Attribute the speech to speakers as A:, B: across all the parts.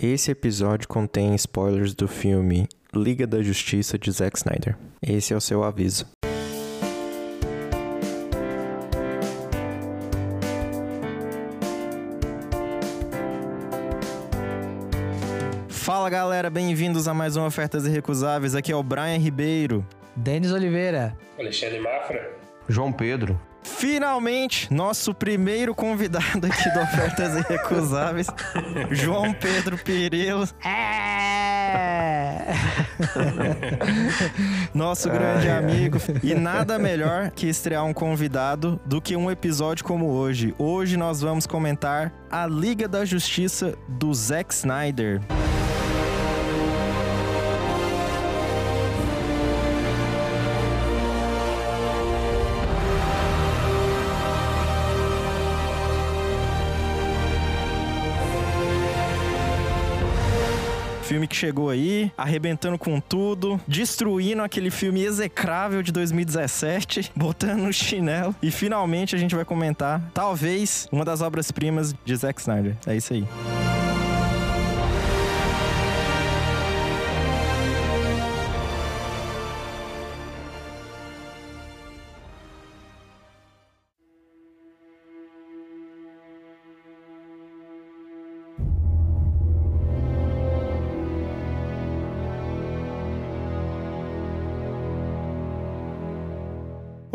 A: Esse episódio contém spoilers do filme Liga da Justiça de Zack Snyder. Esse é o seu aviso. Fala galera, bem-vindos a mais um Ofertas Irrecusáveis. Aqui é o Brian Ribeiro.
B: Denis Oliveira.
C: Alexandre Mafra.
D: João Pedro.
A: Finalmente, nosso primeiro convidado aqui do Ofertas Irrecusáveis, João Pedro Pirelo.
B: É!
A: Nosso grande amigo. E nada melhor que estrear um convidado do que um episódio como hoje. Hoje nós vamos comentar a Liga da Justiça do Zack Snyder. Que chegou aí, arrebentando com tudo, destruindo aquele filme execrável de 2017, botando no chinelo. E finalmente a gente vai comentar, talvez, uma das obras-primas de Zack Snyder. É isso aí.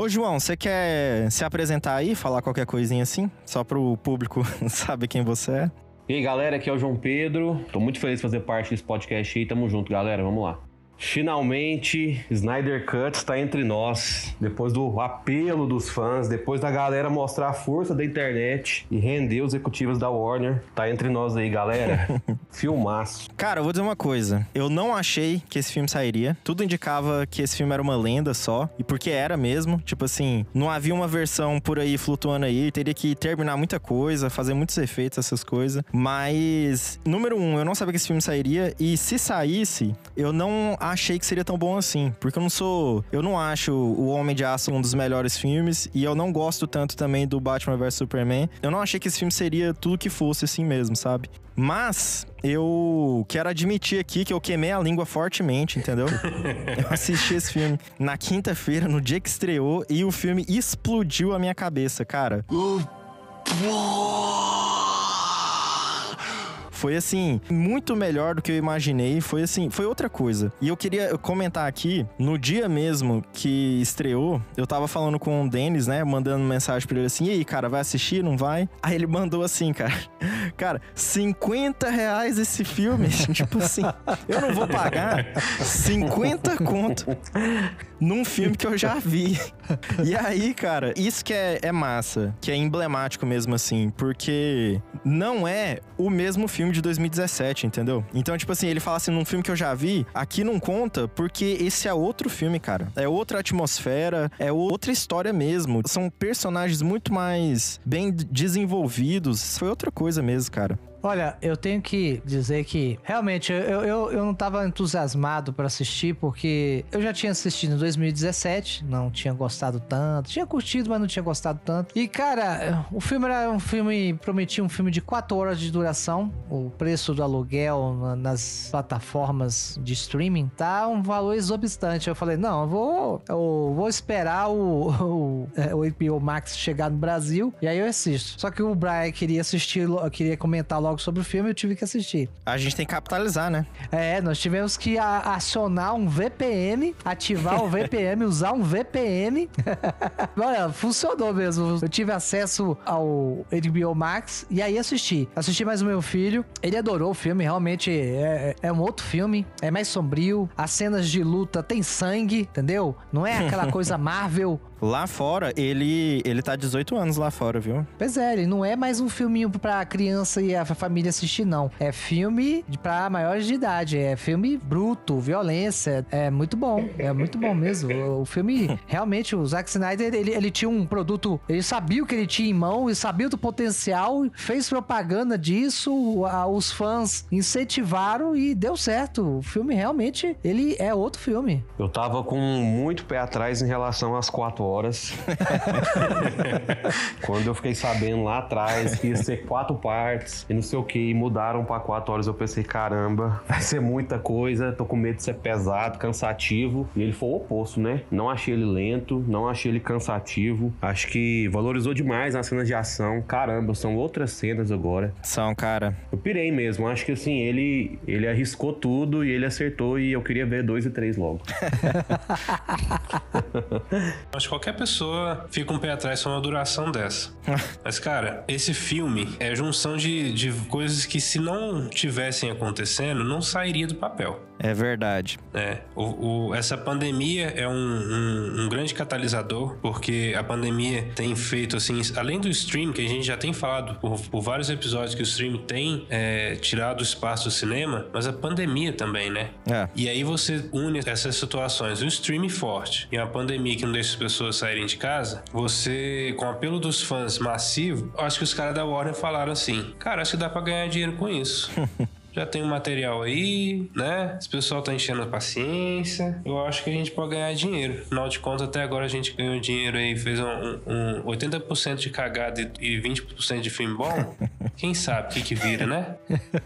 A: Ô, João, você quer se apresentar aí, falar qualquer coisinha assim? Só pro público saber quem você é?
D: E aí, galera, aqui é o João Pedro. Tô muito feliz de fazer parte desse podcast aí. Tamo junto, galera. Vamos lá. Finalmente, Snyder Cut está entre nós. Depois do apelo dos fãs, depois da galera mostrar a força da internet e render os executivos da Warner, tá entre nós aí, galera. Filmaço.
A: Cara, eu vou dizer uma coisa. Eu não achei que esse filme sairia. Tudo indicava que esse filme era uma lenda só. E porque era mesmo. Tipo assim, não havia uma versão por aí flutuando aí. Teria que terminar muita coisa, fazer muitos efeitos, essas coisas. Mas, número um, eu não sabia que esse filme sairia. E se saísse, eu não achei que seria tão bom assim. Porque eu não sou. Eu não acho O Homem de Aço um dos melhores filmes. E eu não gosto tanto também do Batman vs Superman. Eu não achei que esse filme seria tudo que fosse assim mesmo, sabe? Mas eu quero admitir aqui que eu queimei a língua fortemente, entendeu? eu assisti esse filme na quinta-feira, no dia que estreou, e o filme explodiu a minha cabeça, cara. Foi assim, muito melhor do que eu imaginei. Foi assim, foi outra coisa. E eu queria comentar aqui, no dia mesmo que estreou, eu tava falando com o Denis, né? Mandando mensagem pra ele assim: e aí, cara, vai assistir? Não vai? Aí ele mandou assim, cara. Cara, 50 reais esse filme. tipo assim, eu não vou pagar 50 conto num filme que eu já vi. E aí, cara, isso que é, é massa, que é emblemático mesmo assim, porque não é o mesmo filme de 2017, entendeu? Então, tipo assim, ele fala assim, num filme que eu já vi, aqui não conta, porque esse é outro filme, cara. É outra atmosfera, é outra história mesmo. São personagens muito mais bem desenvolvidos. Foi outra coisa mesmo, cara.
B: Olha, eu tenho que dizer que realmente eu, eu, eu não tava entusiasmado para assistir, porque eu já tinha assistido em 2017, não tinha gostado tanto, tinha curtido, mas não tinha gostado tanto. E cara, o filme era um filme, prometia um filme de 4 horas de duração. O preço do aluguel na, nas plataformas de streaming tá um valor exorbitante. Eu falei, não, eu vou, eu vou esperar o, o, é, o HBO Max chegar no Brasil e aí eu assisto. Só que o Brian queria assistir, queria comentar logo sobre o filme, eu tive que assistir.
A: A gente tem que capitalizar, né?
B: É, nós tivemos que acionar um VPN, ativar o VPN, usar um VPN. Olha, funcionou mesmo. Eu tive acesso ao HBO Max e aí assisti. Assisti mais o meu filho. Ele adorou o filme, realmente é, é um outro filme. É mais sombrio. As cenas de luta tem sangue, entendeu? Não é aquela coisa Marvel
A: Lá fora, ele ele tá 18 anos lá fora, viu?
B: Pois é, ele não é mais um filminho pra criança e a família assistir, não. É filme pra maiores de idade. É filme bruto, violência. É muito bom. É muito bom mesmo. O filme, realmente, o Zack Snyder, ele, ele tinha um produto. Ele sabia o que ele tinha em mão e sabia do potencial, fez propaganda disso. Os fãs incentivaram e deu certo. O filme realmente, ele é outro filme.
D: Eu tava com muito pé atrás em relação às quatro horas. Quando eu fiquei sabendo lá atrás que ia ser quatro partes e não sei o que, e mudaram pra quatro horas, eu pensei, caramba, vai ser muita coisa, tô com medo de ser pesado, cansativo. E ele foi o oposto, né? Não achei ele lento, não achei ele cansativo. Acho que valorizou demais nas cenas de ação. Caramba, são outras cenas agora.
A: São, cara.
D: Eu pirei mesmo. Acho que assim, ele, ele arriscou tudo e ele acertou e eu queria ver dois e três logo.
C: Acho que qualquer pessoa fica um pé atrás com uma duração dessa. Mas, cara, esse filme é a junção de, de coisas que, se não tivessem acontecendo, não sairia do papel.
A: É verdade.
C: É, o, o, essa pandemia é um, um, um, grande catalisador, porque a pandemia tem feito, assim, além do stream, que a gente já tem falado por, por vários episódios que o stream tem é, tirado o espaço do cinema, mas a pandemia também, né?
A: É.
C: E aí você une essas situações, o stream forte e a pandemia que não deixa as pessoas saírem de casa, você, com o apelo dos fãs massivo, acho que os caras da Warner falaram assim, cara, acho que dá pra ganhar dinheiro com isso. já tem o um material aí, né? Esse pessoal tá enchendo a paciência. Eu acho que a gente pode ganhar dinheiro. Afinal de contas, até agora a gente ganhou dinheiro aí, fez um, um 80% de cagada e 20% de filme bom. Quem sabe o que, que vira, né?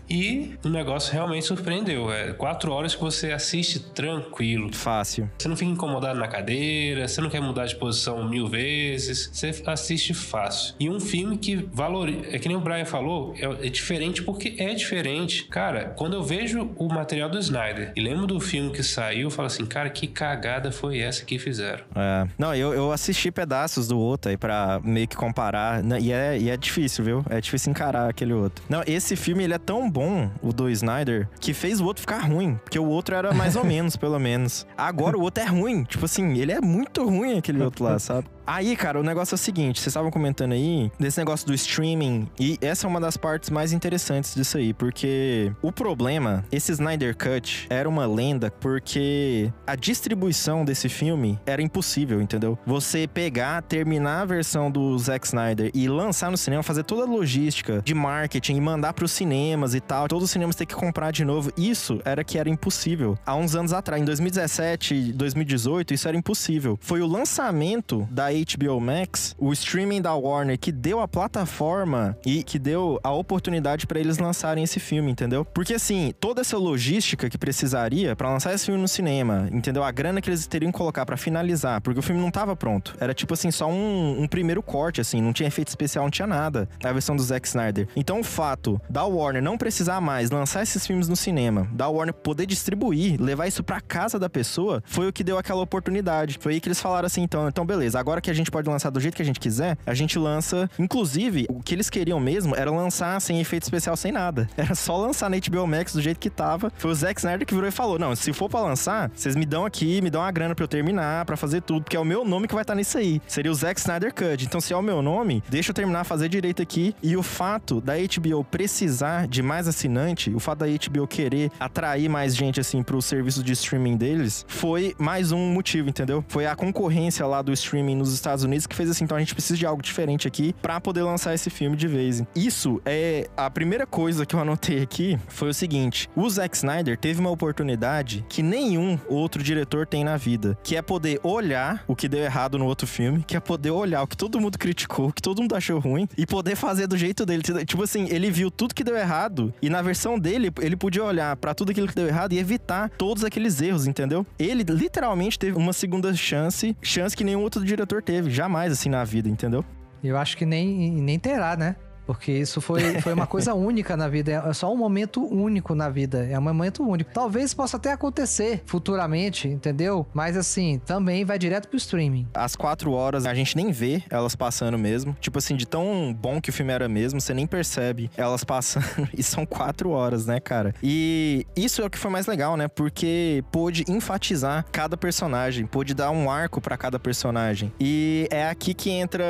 C: E o negócio realmente surpreendeu. É quatro horas que você assiste tranquilo.
A: Fácil.
C: Você não fica incomodado na cadeira, você não quer mudar de posição mil vezes, você assiste fácil. E um filme que valoriza. É que nem o Brian falou, é, é diferente porque é diferente Cara, quando eu vejo o material do Snyder e lembro do filme que saiu, eu falo assim, cara, que cagada foi essa que fizeram?
A: É. Não, eu, eu assisti pedaços do outro aí pra meio que comparar. Né, e é, e é difícil, viu? É difícil encarar aquele outro. Não, esse filme ele é tão bom, o do Snyder, que fez o outro ficar ruim. Porque o outro era mais ou menos, pelo menos. Agora o outro é ruim. Tipo assim, ele é muito ruim aquele outro lá, sabe? Aí, cara, o negócio é o seguinte: vocês estavam comentando aí desse negócio do streaming, e essa é uma das partes mais interessantes disso aí, porque o problema, esse Snyder Cut era uma lenda porque a distribuição desse filme era impossível, entendeu? Você pegar, terminar a versão do Zack Snyder e lançar no cinema, fazer toda a logística de marketing e mandar para os cinemas e tal, todos os cinemas ter que comprar de novo, isso era que era impossível. Há uns anos atrás, em 2017, 2018, isso era impossível. Foi o lançamento da HBO Max, o streaming da Warner que deu a plataforma e que deu a oportunidade para eles lançarem esse filme, entendeu? Porque assim, toda essa logística que precisaria para lançar esse filme no cinema, entendeu? A grana que eles teriam que colocar para finalizar, porque o filme não tava pronto. Era tipo assim, só um, um primeiro corte, assim, não tinha efeito especial, não tinha nada. A versão do Zack Snyder. Então o fato da Warner não precisar mais lançar esses filmes no cinema, da Warner poder distribuir, levar isso para casa da pessoa, foi o que deu aquela oportunidade. Foi aí que eles falaram assim, então, então beleza, agora que a gente pode lançar do jeito que a gente quiser, a gente lança. Inclusive, o que eles queriam mesmo era lançar sem efeito especial, sem nada. Era só lançar na HBO Max do jeito que tava. Foi o Zack Snyder que virou e falou: Não, se for pra lançar, vocês me dão aqui, me dão uma grana pra eu terminar, pra fazer tudo, porque é o meu nome que vai estar tá nisso aí. Seria o Zack Snyder Cut. Então, se é o meu nome, deixa eu terminar, fazer direito aqui. E o fato da HBO precisar de mais assinante, o fato da HBO querer atrair mais gente, assim, pro serviço de streaming deles, foi mais um motivo, entendeu? Foi a concorrência lá do streaming nos Estados Unidos que fez assim, então a gente precisa de algo diferente aqui para poder lançar esse filme de vez. Isso é a primeira coisa que eu anotei aqui foi o seguinte: o Zack Snyder teve uma oportunidade que nenhum outro diretor tem na vida, que é poder olhar o que deu errado no outro filme, que é poder olhar o que todo mundo criticou, o que todo mundo achou ruim e poder fazer do jeito dele. Tipo assim, ele viu tudo que deu errado e na versão dele ele podia olhar para tudo aquilo que deu errado e evitar todos aqueles erros, entendeu? Ele literalmente teve uma segunda chance, chance que nenhum outro diretor teve, jamais assim na vida, entendeu?
B: Eu acho que nem, nem terá, né? Porque isso foi, foi uma coisa única na vida. É só um momento único na vida. É um momento único. Talvez possa até acontecer futuramente, entendeu? Mas assim, também vai direto pro streaming.
A: As quatro horas a gente nem vê elas passando mesmo. Tipo assim, de tão bom que o filme era mesmo, você nem percebe elas passando. e são quatro horas, né, cara? E isso é o que foi mais legal, né? Porque pôde enfatizar cada personagem, pôde dar um arco para cada personagem. E é aqui que entra,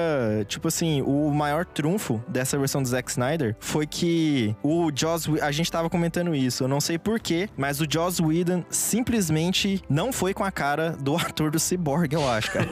A: tipo assim, o maior trunfo dessa versão versão do Zack Snyder foi que o Joss... A gente tava comentando isso, eu não sei porquê, mas o Joss Whedon simplesmente não foi com a cara do ator do Cyborg, eu acho, cara.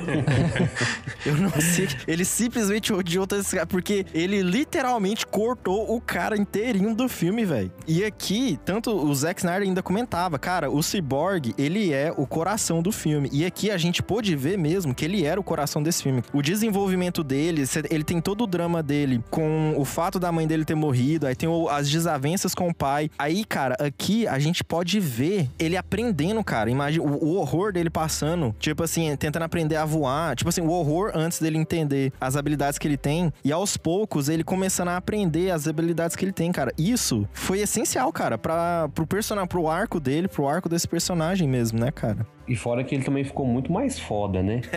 A: eu não sei. Ele simplesmente odiou esse cara, porque ele literalmente cortou o cara inteirinho do filme, velho. E aqui, tanto o Zack Snyder ainda comentava, cara, o Cyborg, ele é o coração do filme. E aqui a gente pôde ver mesmo que ele era o coração desse filme. O desenvolvimento dele, ele tem todo o drama dele com o fato da mãe dele ter morrido, aí tem o- as desavenças com o pai. Aí, cara, aqui a gente pode ver ele aprendendo, cara. Imagina o, o horror dele passando, tipo assim, tentando aprender a voar. Tipo assim, o horror antes dele entender as habilidades que ele tem. E aos poucos ele começando a aprender as habilidades que ele tem, cara. Isso foi essencial, cara, para pro personagem, pro arco dele, pro arco desse personagem mesmo, né, cara?
D: E fora que ele também ficou muito mais foda, né?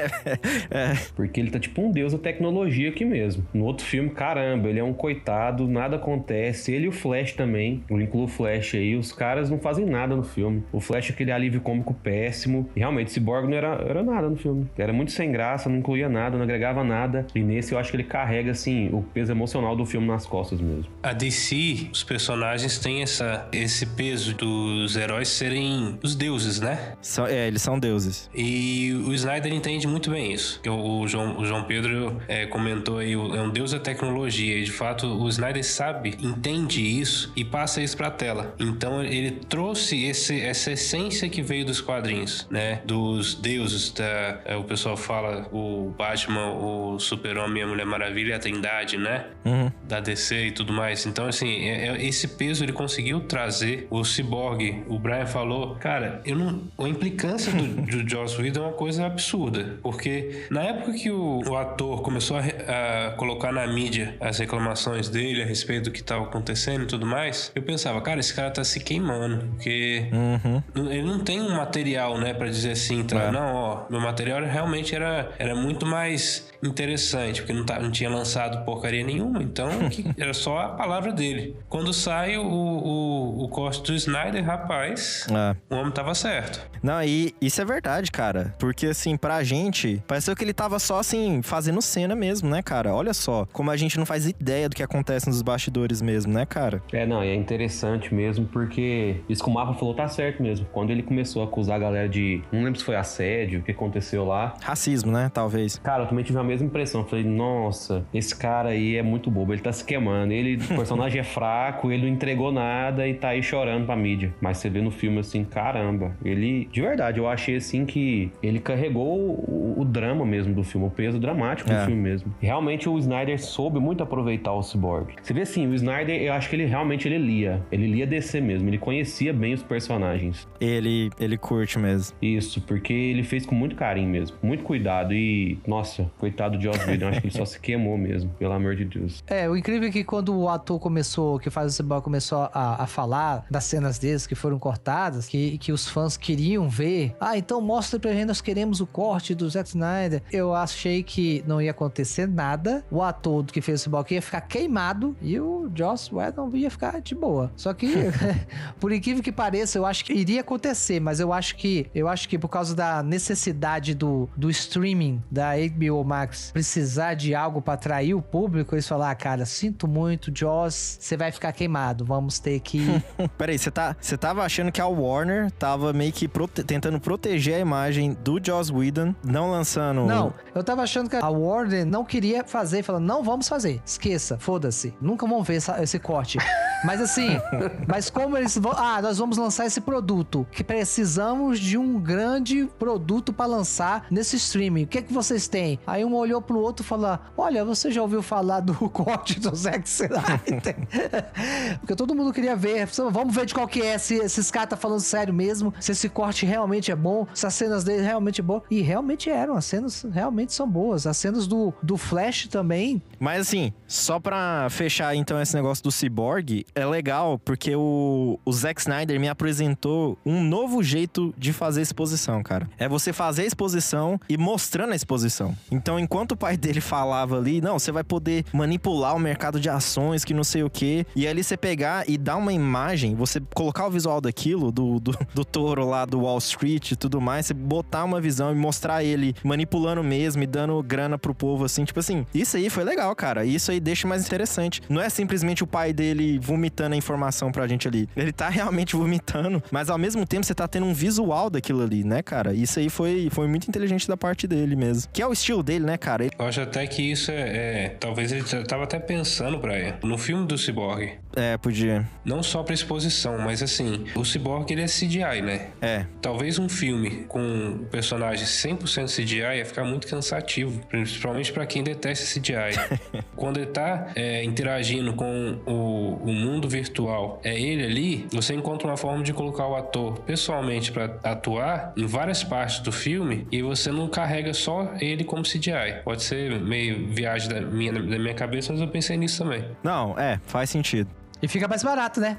A: É.
D: Porque ele tá tipo um deus da tecnologia aqui mesmo. No outro filme, caramba, ele é um coitado, nada acontece. Ele e o Flash também. Eu incluo o Flash aí. Os caras não fazem nada no filme. O Flash é aquele alívio cômico péssimo. E realmente, Cyborg não era, era nada no filme. Era muito sem graça, não incluía nada, não agregava nada. E nesse eu acho que ele carrega, assim, o peso emocional do filme nas costas mesmo.
C: A DC, os personagens têm essa, esse peso dos heróis serem os deuses, né?
A: São, é, eles são deuses.
C: E o Snyder entende muito bem isso. O, o João, o João Pedro é, comentou aí, o- é um deus da tecnologia. E de fato, o Snyder sabe, entende isso e passa isso pra tela. Então ele trouxe esse, essa essência que veio dos quadrinhos, né? Dos deuses, da, é, o pessoal fala o Batman, o Super-Homem a Mulher Maravilha, a Trindade, né?
A: Uhum.
C: da DC e tudo mais. Então, assim, é- é- esse peso ele conseguiu trazer. O Cyborg, o Brian falou, cara, eu não. A implicância do, do Joss Whedon é uma coisa absurda. Porque na época que o, o ator começou a, a colocar na mídia as reclamações dele a respeito do que estava acontecendo e tudo mais, eu pensava, cara, esse cara tá se queimando. Porque
A: Uhum.
C: ele não tem um material, né, pra dizer assim, tá?
A: É.
C: Não, ó, meu material realmente era, era muito mais interessante, porque não, tá, não tinha lançado porcaria nenhuma, então era só a palavra dele. Quando sai o, o, o corte do Snyder, rapaz,
A: É.
C: o homem tava certo.
A: Não, e isso é verdade, cara. Porque, assim, pra gente, pareceu que ele tava só, assim, fazendo cena mesmo, né, cara? Olha só, como a gente não faz ideia do que acontece nos bastidores mesmo, né, cara?
D: É, não, e é interessante mesmo, porque isso que o Mapa falou tá certo mesmo. Quando ele começou a acusar a galera de. Não lembro se foi assédio, o que aconteceu lá.
A: Racismo, né? Talvez.
D: Cara, eu também tive a mesma impressão. Falei, nossa, esse cara aí é muito bobo, ele tá se queimando. Ele, o personagem é fraco, ele não entregou nada e tá aí chorando pra mídia. Mas você vê no filme assim, caramba, ele. De verdade, eu achei assim que ele carregou o, o drama mesmo do filme, o peso dramático
A: É.
D: do filme mesmo. Realmente o Snyder soube muito aproveitar o Cyborg. Você vê assim, o Snyder, eu acho que ele realmente ele lia. Ele lia DC mesmo, ele conhecia bem os personagens.
A: Ele, ele curte mesmo.
D: Isso, porque ele fez com muito carinho mesmo, muito cuidado e, nossa, coitado de Joss Whedon, acho que ele só se queimou mesmo, pelo amor de Deus.
B: É, o incrível é que quando o ator começou, que faz o Cyborg começou a, a falar das cenas deles que foram cortadas, que, que os fãs queriam ver. Ah, então mostra pra gente, nós queremos o corte do Zack Snyder. Eu achei que não ia acontecer nada. O ator que fez o Cyborg ia ficar queimado e o Joss Whedon ia ficar de boa. Só que, por incrível que pareça, eu acho que iria acontecer, mas eu acho que eu acho que por causa da necessidade do, do streaming da HBO Max precisar de algo pra atrair o público, eles falaram, ah, cara, sinto muito, Joss, você vai ficar queimado, vamos ter que
A: Peraí, você tá, você tava achando que a Warner tava meio que prote- tentando proteger a imagem do Joss Whedon, não lançando...
B: Não, eu tava achando que a Warner não queria fazer, falando, não vamos fazer, esqueça, foda-se, nunca vão ver essa- esse corte. Mas assim, mas como eles vão, ah, nós vamos lançar esse produto, que precisamos de um grande produto pra lançar nesse streaming, o que é que vocês têm? Aí um olhou pro outro e falou, olha, você já ouviu falar do corte do Zack Snyder? Porque todo mundo queria ver, vamos ver de qual que é, se esses caras tá falando sério mesmo, se esse corte realmente é bom, se as cenas dele realmente é bom. E realmente eram, as cenas realmente são boas. As cenas do, do Flash também.
A: Mas assim, só pra fechar então esse negócio do Cyborg, é legal porque o, o Zack Snyder me apresentou um novo jeito de fazer exposição, cara. É você fazer a exposição e mostrando a exposição. Então, enquanto o pai dele falava ali, não, você vai poder manipular o mercado de ações, que não sei o quê. E ali você pegar e dar uma imagem, você colocar o visual daquilo, do, do, do touro lá do Wall Street e tudo mais, você botar uma visão e mostrar ele manipulando mesmo e dando grana pro povo, assim, tipo assim, isso aí foi legal, cara. Isso aí deixa mais interessante. Não é simplesmente o pai dele vomitando a informação pra gente ali. Ele tá realmente vomitando, mas ao mesmo tempo você tá tendo um visual daquilo ali, né, cara? Isso aí foi, foi muito inteligente da parte dele mesmo. Que é o estilo dele, né, cara? Ele...
C: Eu acho até que isso é. é talvez ele tava até pensando, Brian, no filme do Cyborg.
A: É, podia.
C: Não só pra exposição, mas assim, o Cyborg ele é CGI, né?
A: É.
C: Talvez um filme com um personagem 100% CGI ia ficar muito cansativo, principalmente para quem detesta CGI. Quando ele tá é, interagindo com o, o, mundo virtual, é ele ali, você encontra uma forma de colocar o ator pessoalmente para atuar em várias partes do filme e você não carrega só ele como CGI. Pode ser meio viagem da minha, da minha cabeça, mas eu pensei nisso também.
A: Não, é, faz sentido.
B: E fica mais barato, né?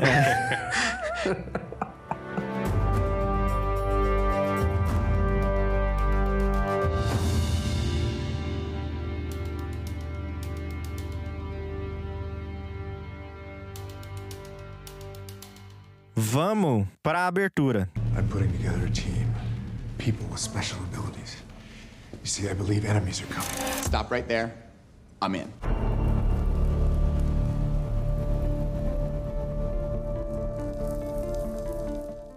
B: é.
A: Vamos para a abertura. I'm putting together a team. People with special abilities.
E: You see, I believe enemies are coming. Stop right there. I'm in.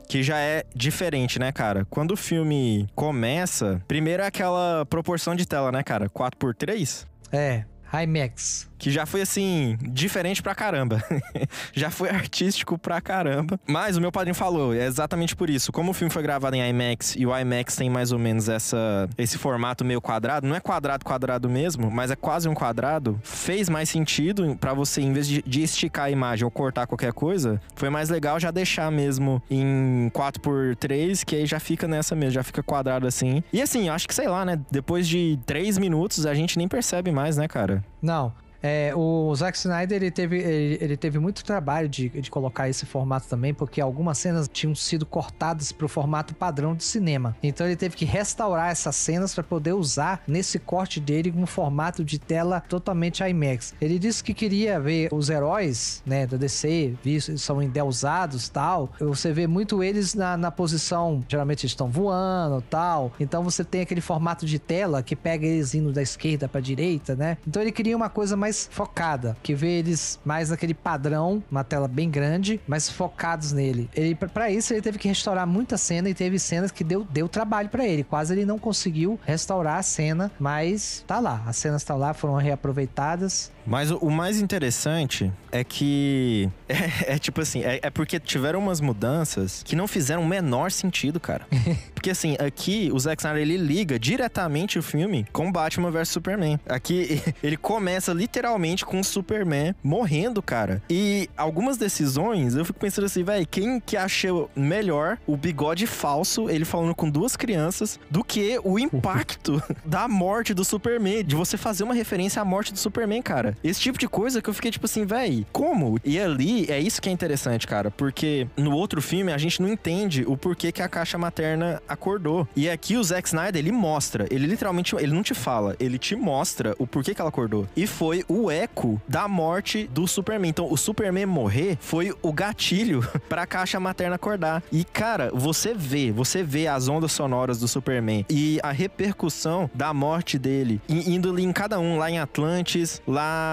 A: Que já é diferente, né, cara? Quando o filme começa, primeiro é aquela proporção de tela, né, cara? 4x3?
B: É, IMAX
A: que já foi assim, diferente pra caramba. já foi artístico pra caramba. Mas o meu padrinho falou, é exatamente por isso. Como o filme foi gravado em IMAX e o IMAX tem mais ou menos essa, esse formato meio quadrado, não é quadrado quadrado mesmo, mas é quase um quadrado, fez mais sentido para você, em vez de, de, esticar a imagem ou cortar qualquer coisa, foi mais legal já deixar mesmo em 4x3, que aí já fica nessa mesmo, já fica quadrado assim. E assim, acho que sei lá, né? Depois de 3 minutos a gente nem percebe mais, né, cara?
B: Não. É, o Zack Snyder ele teve, ele, ele, teve muito trabalho de, de colocar esse formato também, porque algumas cenas tinham sido cortadas para o formato padrão de cinema. Então ele teve que restaurar essas cenas para poder usar nesse corte dele um formato de tela totalmente IMAX. Ele disse que queria ver os heróis, né, da DC, visto, são endeusados tal. Você vê muito eles na, na posição, geralmente estão voando tal. Então você tem aquele formato de tela que pega eles indo da esquerda para direita, né? Então ele queria uma coisa mais mais focada, que vê eles mais naquele padrão, uma tela bem grande, mas focados nele. Ele para isso ele teve que restaurar muita cena e teve cenas que deu, deu trabalho para ele. Quase ele não conseguiu restaurar a cena, mas tá lá. As cenas estão lá, foram reaproveitadas.
A: Mas o, o mais interessante é que. É, é tipo assim, é, é, porque tiveram umas mudanças que não fizeram o menor sentido, cara. porque assim, aqui o Zack Snyder ele liga diretamente o filme com Batman vs Superman. Aqui ele começa literalmente com o Superman morrendo, cara. E algumas decisões eu fico pensando assim, velho, quem que achou melhor o bigode falso, ele falando com duas crianças, do que o impacto da morte do Superman, de você fazer uma referência à morte do Superman, cara. Esse tipo de coisa que eu fiquei tipo assim, velho, como? E ali é isso que é interessante, cara, porque no outro filme a gente não entende o porquê que a caixa materna acordou. E aqui o Zack Snyder, ele mostra, ele literalmente, ele não te fala, ele te mostra o porquê que ela acordou. E foi o eco da morte do Superman. Então, o Superman morrer foi o gatilho pra caixa materna acordar. E, cara, você vê, você vê as ondas sonoras do Superman e a repercussão da morte dele, indo em cada um, lá em Atlantis, lá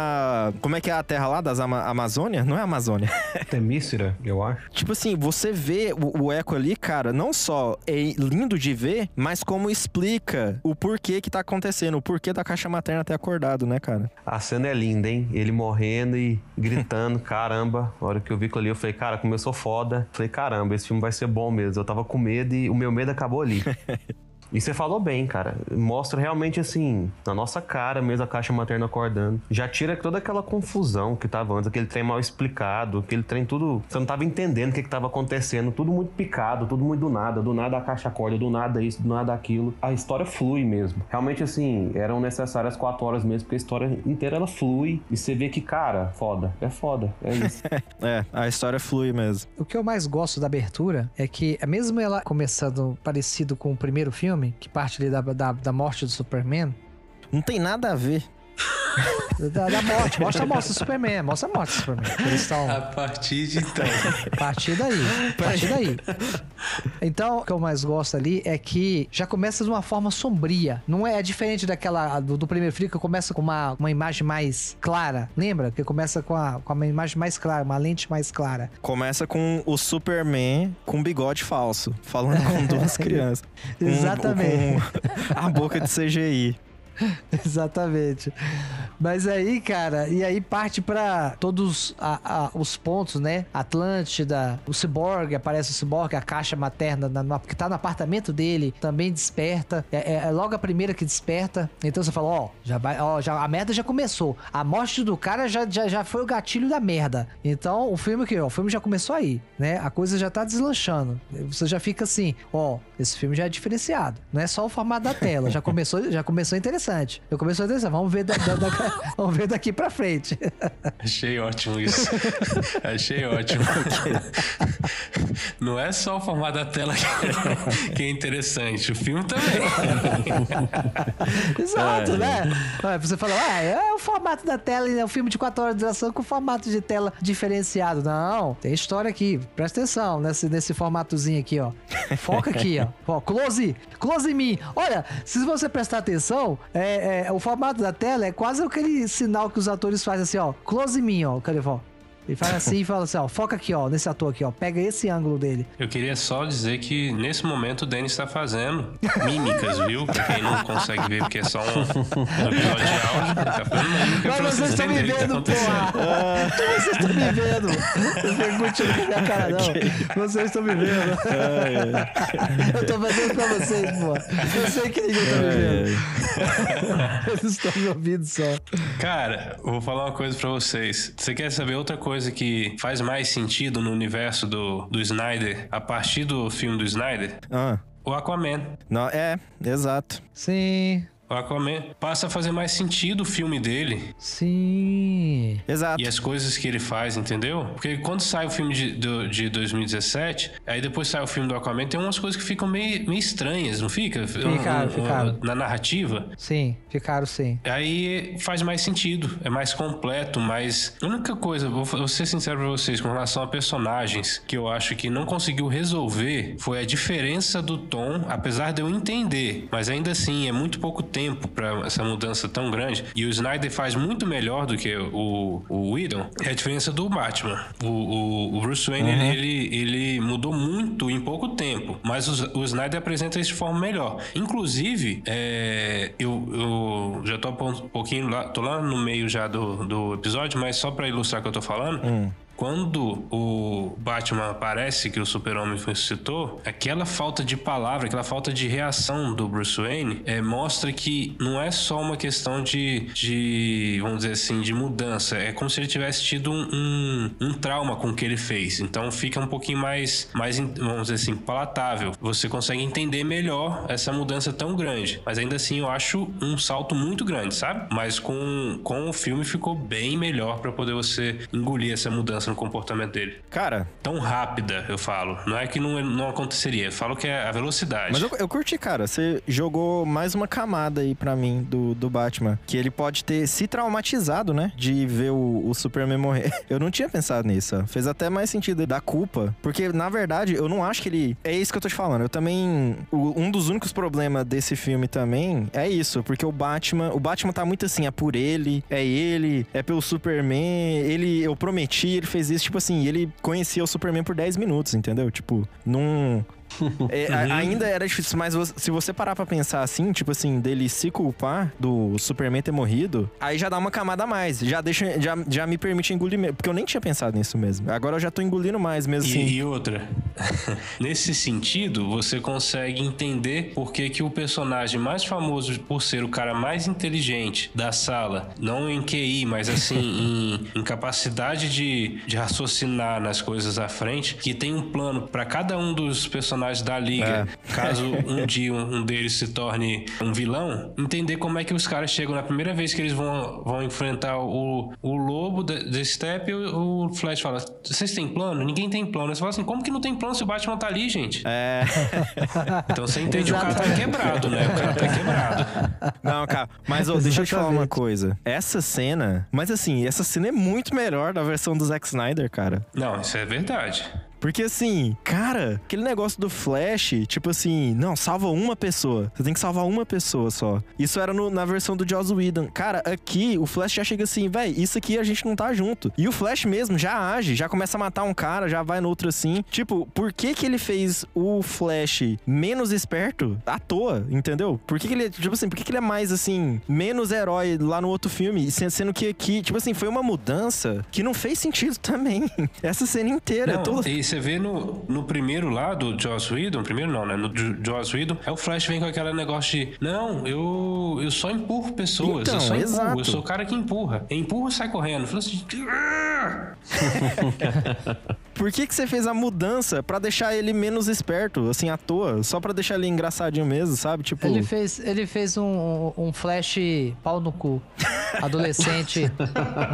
A: como é que é a terra lá das Ama Amazônia? Não é Amazônia.
D: Temícera, eu acho.
A: Tipo assim, você vê o, o, eco ali, cara, não só é lindo de ver, mas como explica o porquê que tá acontecendo, o porquê da caixa materna ter acordado, né, cara?
D: A cena é linda, hein? Ele morrendo e gritando, caramba. A hora que eu vi aquilo ali, eu falei, cara, começou foda. Falei, caramba, esse filme vai ser bom mesmo. Eu tava com medo e o meu medo acabou ali. E você falou bem, cara. Mostra realmente assim, na nossa cara mesmo a caixa materna acordando. Já tira toda aquela confusão que tava antes, aquele trem mal explicado, aquele trem tudo. Você não tava entendendo o que, que tava acontecendo, tudo muito picado, tudo muito do nada. Do nada a caixa acorda, do nada isso, do nada aquilo. A história flui mesmo. Realmente, assim, eram necessárias quatro horas mesmo, porque a história inteira ela flui. E você vê que, cara, foda. É foda. É isso.
A: É, a história flui mesmo.
B: O que eu mais gosto da abertura é que, mesmo ela começando parecido com o primeiro filme, que parte ali da, da, da morte do Superman,
A: Não tem nada a ver.
B: Da, da morte, mostra a morte do Superman, mostra a morte do Superman. Eles estão.
C: A partir de então.
B: A partir daí. A partir daí. Então, o que eu mais gosto ali é que já começa de uma forma sombria. Não é, é diferente daquela do, do primeiro filme que começa com uma, uma imagem mais clara. Lembra? Que começa com, a, com uma imagem mais clara, uma lente mais clara.
A: Começa com o Superman com bigode falso, falando com duas crianças. Com-
B: Exatamente.
A: Com a boca de CGI.
B: Exatamente. Mas aí, cara, e aí parte pra todos a- a- os pontos, né? Atlântida, o Cyborg, aparece o Cyborg, a caixa materna, na, na- que tá no apartamento dele, também desperta. É, é- é logo a primeira que desperta. Então você fala, ó, já vai, ó, a merda já começou. A morte do cara já, já, já foi o gatilho da merda. Então o filme que, ó, o filme já começou aí, né? A coisa já tá deslanchando. Você já fica assim, ó, esse filme já é diferenciado. Não é só o formato da tela, já começou, já começou interessante. Já começou interessante. Vamos ver, da- da- da- vamos ver daqui pra frente.
C: Achei ótimo isso. Achei ótimo. Não é só o formato da tela que- que é interessante, o filme também.
B: Exato, né? Ué, Você fala, ah, é o formato da tela, é um filme de 4 horas de duração com formato de tela diferenciado. Não, tem história aqui. Presta atenção nesse, nesse formatozinho aqui, ó. Foca aqui, ó. ó. Close, close em mim. Olha, se você prestar atenção, é, é, o formato da tela é quase aquele sinal que os atores fazem assim, ó. Close em mim, ó. Cadê, ó? Ele faz assim e fala assim, ó, foca aqui, ó, nesse ator aqui, ó. Pega esse ângulo dele.
C: Eu queria só dizer que nesse momento o Denis está fazendo mímicas, viu? Pra quem não consegue ver, porque é só um, um episódio de áudio. Ele tá fazendo mímica pra
B: Mas vocês estão me
C: tá
B: vendo,
C: acontecendo.
B: porra! Vocês estão me vendo! Não foi muito com a minha cara, não. Vocês estão me vendo. Eu tô fazendo pra vocês, pô. Eu sei que ninguém tá me vendo. Eles estão me ouvindo só.
C: Cara, eu vou falar uma coisa pra vocês. Você quer saber outra coisa que faz mais sentido no universo do, do Snyder a partir do filme do Snyder?
A: Ah,
C: O Aquaman.
A: não, é, exato.
B: Sim,
C: O Aquaman passa a fazer mais sentido o filme dele
B: sim.
A: Exato.
C: e as coisas que ele faz, entendeu? Porque quando sai o filme de, do- de 2017, aí depois sai o filme do Aquaman, tem umas coisas que ficam meio, meio estranhas, não fica?
B: Ficaram, ficaram.
C: Na narrativa.
B: Sim, ficaram sim.
C: Aí faz mais sentido, é mais completo, mas a única coisa, vou, vou ser sincero pra vocês, com relação a personagens que eu acho que não conseguiu resolver foi a diferença do tom, apesar de eu entender, mas ainda assim é muito pouco tempo pra essa mudança tão grande. E o Snyder faz muito melhor do que o, o Whedon, é a diferença do Batman. O, o- o Bruce Wayne, ele, ele, ele mudou muito em pouco tempo, mas o, o Snyder apresenta isso de forma melhor. Inclusive, é, eu, eu já tô um pouquinho lá, tô lá no meio já do, do episódio, mas só pra ilustrar o que eu tô falando. Quando o Batman aparece, que o super-homem ressuscitou, aquela falta de palavra, aquela falta de reação do Bruce Wayne é, mostra que não é só uma questão de, de, vamos dizer assim, de mudança. É como se ele tivesse tido um, um, um trauma com o que ele fez. Então fica um pouquinho mais, mais, vamos dizer assim, palatável. Você consegue entender melhor essa mudança tão grande. Mas ainda assim, eu acho um salto muito grande, sabe? Mas com, com o filme ficou bem melhor pra poder você engolir essa mudança no comportamento dele.
A: Cara,
C: Tão rápida, eu falo. Não é que não, não aconteceria. Eu falo que é a velocidade.
A: mas eu, eu curti, cara. Você jogou mais uma camada aí pra mim do, do Batman. Que ele pode ter se traumatizado, né? De ver o, o Superman morrer. Eu não tinha pensado nisso. ó. Fez até mais sentido da culpa. Porque, na verdade, eu não acho que ele. É isso que eu tô te falando. Eu também. o- um dos únicos problemas desse filme também é isso. Porque o Batman. O Batman tá muito assim, é por ele, é ele, é pelo Superman. Ele. Eu prometi, ele fez isso. Tipo assim, ele conhecia o Superman por 10 minutos, entendeu? Tipo, não. É, a- ainda era difícil, mas se você parar pra pensar assim, tipo assim, dele se culpar do Superman ter morrido, aí já dá uma camada a mais. Já deixa, já, já me permite engolir mesmo. Porque eu nem tinha pensado nisso mesmo. Agora eu já tô engolindo mais mesmo assim.
C: E, e outra, nesse sentido, você consegue entender por que, que o personagem mais famoso por ser o cara mais inteligente da sala, não em QI, mas assim em, em capacidade de, de raciocinar nas coisas à frente, que tem um plano pra cada um dos personagens da liga, caso um dia um, deles se torne um vilão, entender como é que os caras chegam na primeira vez que eles vão, vão enfrentar o, o lobo de, de Step, o, o Flash fala: Vocês têm plano? Ninguém tem plano. Você fala assim: Como que não tem plano se o Batman tá ali, gente?
A: É.
C: Então você entende o cara tá quebrado, né? O cara tá quebrado.
A: Não, cara, mas ô, deixa eu te falar uma coisa. Essa cena. Mas assim, essa cena é muito melhor da versão do Zack Snyder, cara.
C: Não, isso é verdade.
A: Porque assim, cara, aquele negócio do Flash, tipo assim, não, salva uma pessoa. Você tem que salvar uma pessoa só. Isso era no- na versão do Joss Whedon. Cara, aqui o Flash já chega assim, véi, isso aqui a gente não tá junto. E o Flash mesmo já age, já começa a matar um cara, já vai no outro assim. Tipo, por que que ele fez o Flash menos esperto à toa, entendeu? Por que, que ele, tipo assim, por que, que ele é mais assim, menos herói lá no outro filme? Sen- Sendo que aqui, tipo assim, foi uma mudança que não fez sentido também. Essa cena inteira,
C: Não,
A: toda.
C: e você vê no, no primeiro lá do Joss Whedon, primeiro não, né? No Jo- Joss Whedon, é o Flash vem com aquele negócio de não, eu, eu só empurro pessoas,
A: Então,
C: eu só empurro,
A: exato.
C: eu sou o cara que empurra. Empurra e sai correndo. Fala assim, "Ah!"
A: Por que, que você fez a mudança pra deixar ele menos esperto, assim, à toa? Só pra deixar ele engraçadinho mesmo, sabe? Tipo.
B: Ele fez, ele fez um, um flash pau no cu. Adolescente.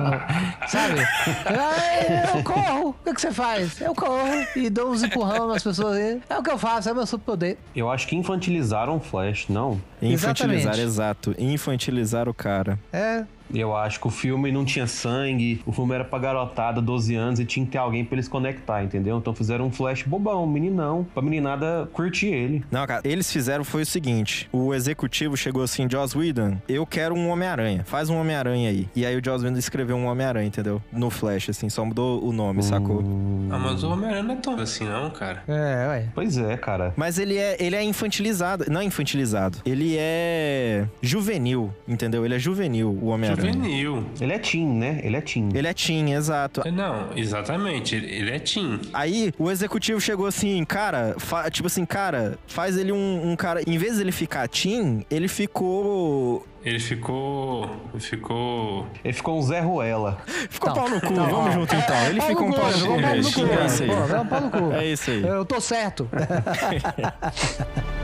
B: Sabe? Ai, eu corro. O que, que você faz? Eu corro e dou uns empurrão nas pessoas. É o que eu faço, é meu superpoder.
D: Eu acho que infantilizaram o Flash, não.
A: Infantilizar,
B: Exatamente.
A: exato. Infantilizar o cara.
B: É.
D: Eu acho que o filme não tinha sangue, o filme era pra garotada, 12 anos, e tinha que ter alguém pra eles conectar, entendeu? Então fizeram um Flash bobão, meninão, pra meninada curtir ele.
A: Não, cara, eles fizeram foi o seguinte: o executivo chegou assim, Joss Whedon, eu quero um Homem-Aranha. Faz um Homem-Aranha aí. E aí o Joss Whedon escreveu um Homem-Aranha, entendeu? No Flash, assim, só mudou o nome, sacou?
C: Ah, mas o Homem-Aranha não é tão assim, não, cara.
B: É, ué.
D: Pois é, cara.
A: Mas ele é, ele é infantilizado. Não é infantilizado. Ele é juvenil, entendeu? Ele é juvenil, o Homem-Aranha.
C: Juvenil.
D: Ele é teen, né? Ele é teen.
A: Ele é teen, exato.
C: Não, exatamente. Ele é teen.
A: Aí o executivo chegou assim, cara, tipo assim, cara, faz ele um, um cara. Em vez dele ficar teen, ele ficou.
C: Ele ficou. Ele ficou.
D: Ele ficou um Zé Ruela.
A: Ficou
B: Então,
A: pau no cu,
B: então,
A: vamos junto então. Ele ficou um pau no cu.
B: um pau no cu.
A: É isso aí.
B: Pô, é um pau no cu.
A: É isso aí.
B: Eu tô certo.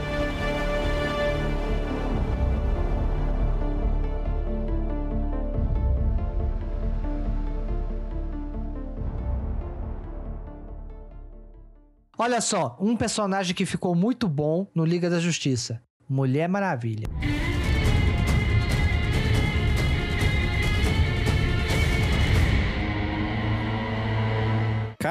B: Olha só, um personagem que ficou muito bom no Liga da Justiça. Mulher Maravilha.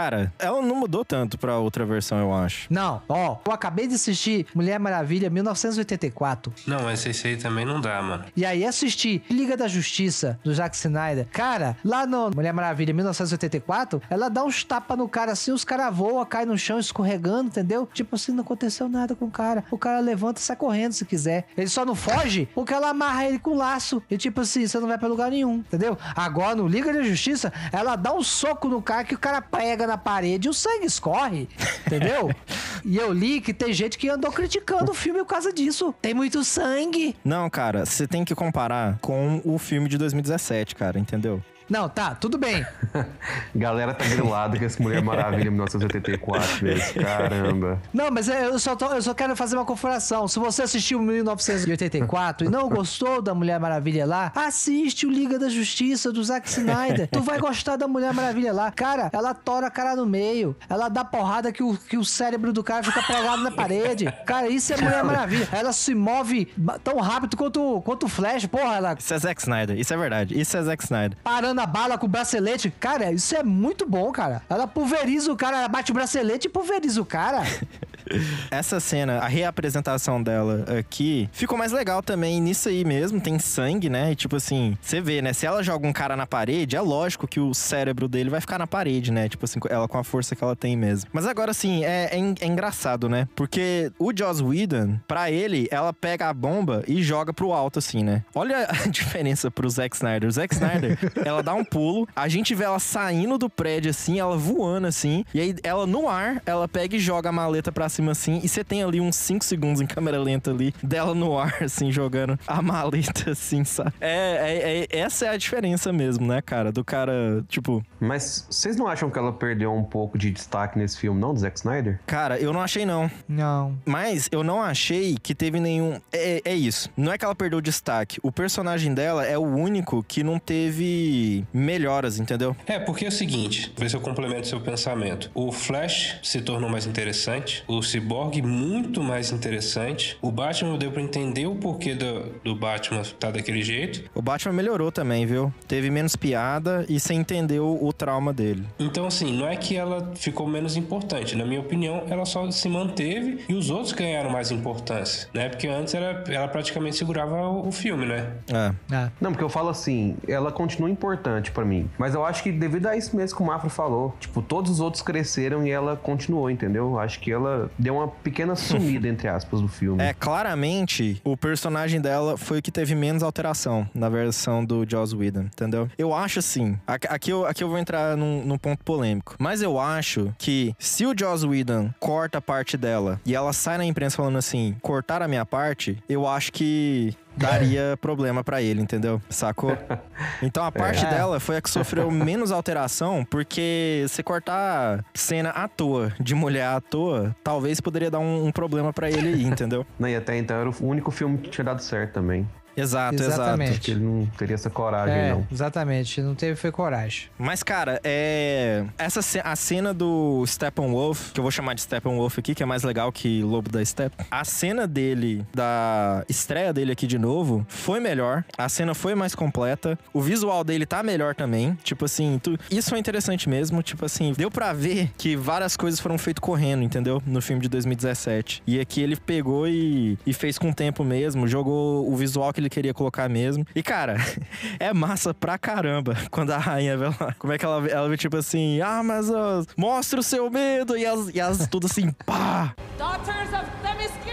A: Cara, ela não mudou tanto pra outra versão, eu acho.
B: Não, ó, eu acabei de assistir Mulher Maravilha 1984.
C: Não, mas esse aí também não dá, mano.
B: E aí assisti Liga da Justiça do Zack Snyder. Cara, lá no Mulher Maravilha 1984, ela dá uns tapas no cara assim, os caras voam, cai no chão escorregando, entendeu? Tipo assim, não aconteceu nada com o cara. O cara levanta e sai correndo se quiser. Ele só não foge porque ela amarra ele com laço. E tipo assim, você não vai pra lugar nenhum, entendeu? Agora no Liga da Justiça, ela dá um soco no cara que o cara prega na parede e o sangue escorre, entendeu? e eu li que tem gente que andou criticando o filme por causa disso. Tem muito sangue.
A: Não, cara, você tem que comparar com o filme de 2017, cara, entendeu?
B: Não, tá, tudo bem.
D: Galera tá grilada com esse Mulher Maravilha 1984 mesmo. Caramba.
B: Não, mas é, eu só, tô- eu só quero fazer uma comparação. Se você assistiu 1984 e não gostou da Mulher Maravilha lá, assiste o Liga da Justiça do Zack Snyder. tu vai gostar da Mulher Maravilha lá. Cara, ela tora a cara no meio. Ela dá porrada que o, que o cérebro do cara fica pregado na parede. Cara, isso é Mulher Maravilha. Ela se move tão rápido quanto, quanto o Flash. Porra, ela
A: Isso é Zack Snyder, isso é verdade. Isso é Zack Snyder.
B: parando a bala com o bracelete. Cara, isso é muito bom, cara. Ela pulveriza o cara, ela bate o bracelete e pulveriza o cara.
A: Essa cena, a reapresentação dela aqui, ficou mais legal também nisso aí mesmo. Tem sangue, né? E tipo assim, você vê, né? Se ela joga um cara na parede, é lógico que o cérebro dele vai ficar na parede, né? Tipo assim, ela com a força que ela tem mesmo. Mas agora, assim, é, é, é engraçado, né? Porque o Joss Whedon, pra ele, ela pega a bomba e joga pro alto, assim, né? Olha a diferença pro Zack Snyder. O Zack Snyder, ela dá um pulo, a gente vê ela saindo do prédio, assim, ela voando, assim, e aí ela no ar, ela pega e joga a maleta pra cima, assim, e você tem ali uns 5 segundos em câmera lenta ali, dela no ar, assim, jogando a maleta, assim, sabe? É, é, é essa é a diferença mesmo, né, cara? Do cara, tipo...
D: Mas vocês não acham que ela perdeu um pouco de destaque nesse filme, não, do Zack Snyder?
A: Cara, eu não achei, não.
B: Não.
A: Mas eu não achei que teve nenhum... É, é isso. Não é que ela perdeu destaque. O personagem dela é o único que não teve melhoras, entendeu?
C: É, porque é o seguinte, ver se eu complemento seu pensamento. O Flash se tornou mais interessante, o Cyborg muito mais interessante, o Batman deu pra entender o porquê do, do Batman tá daquele jeito.
A: O Batman melhorou também, viu? Teve menos piada e você entendeu o trauma dele.
C: Então, assim, não é que ela ficou menos importante. Na minha opinião, ela só se manteve e os outros ganharam mais importância, né? Porque antes ela, ela praticamente segurava o, o filme, né?
A: É.
B: É.
D: Não, porque eu falo assim, ela continua importante pra mim. Mas eu acho que devido a isso mesmo que o Mafra falou, tipo, todos os outros cresceram e ela continuou, entendeu? Acho que ela deu uma pequena sumida, entre aspas, do filme.
A: É, claramente, o personagem dela foi o que teve menos alteração na versão do Joss Whedon, entendeu? Eu acho assim, aqui aqui eu, aqui eu vou entrar num, num ponto polêmico, mas eu acho que se o Joss Whedon corta a parte dela e ela sai na imprensa falando assim, cortar a minha parte, eu acho que daria problema pra ele, entendeu? Sacou? Então a parte
B: É.
A: dela foi a que sofreu menos alteração, porque se cortar cena à toa, de mulher à toa, talvez poderia dar um, um problema pra ele aí, entendeu?
D: Né, E até então era o único filme que tinha dado certo também.
A: Exato,
B: Exatamente.
A: exato.
D: Porque ele não teria essa coragem,
B: É,
D: não.
B: exatamente. Não teve foi coragem.
A: Mas, cara, é. Essa a cena do Steppenwolf, que eu vou chamar de Steppenwolf aqui, que é mais legal que Lobo da Steppe. A cena dele, da estreia dele aqui de novo, foi melhor. A cena foi mais completa. O visual dele tá melhor também. Tipo assim, tu- isso é interessante mesmo. Tipo assim, deu pra ver que várias coisas foram feitas correndo, entendeu? No filme de 2017. E aqui ele pegou e, e fez com o tempo mesmo, jogou o visual que ele queria colocar mesmo. E, cara, é massa pra caramba quando a rainha vê lá. Como é que ela? Ela vê tipo assim, ah, mas ó, mostra o seu medo. E as, e as tudo assim, pá.
F: Daughters of Themyscira!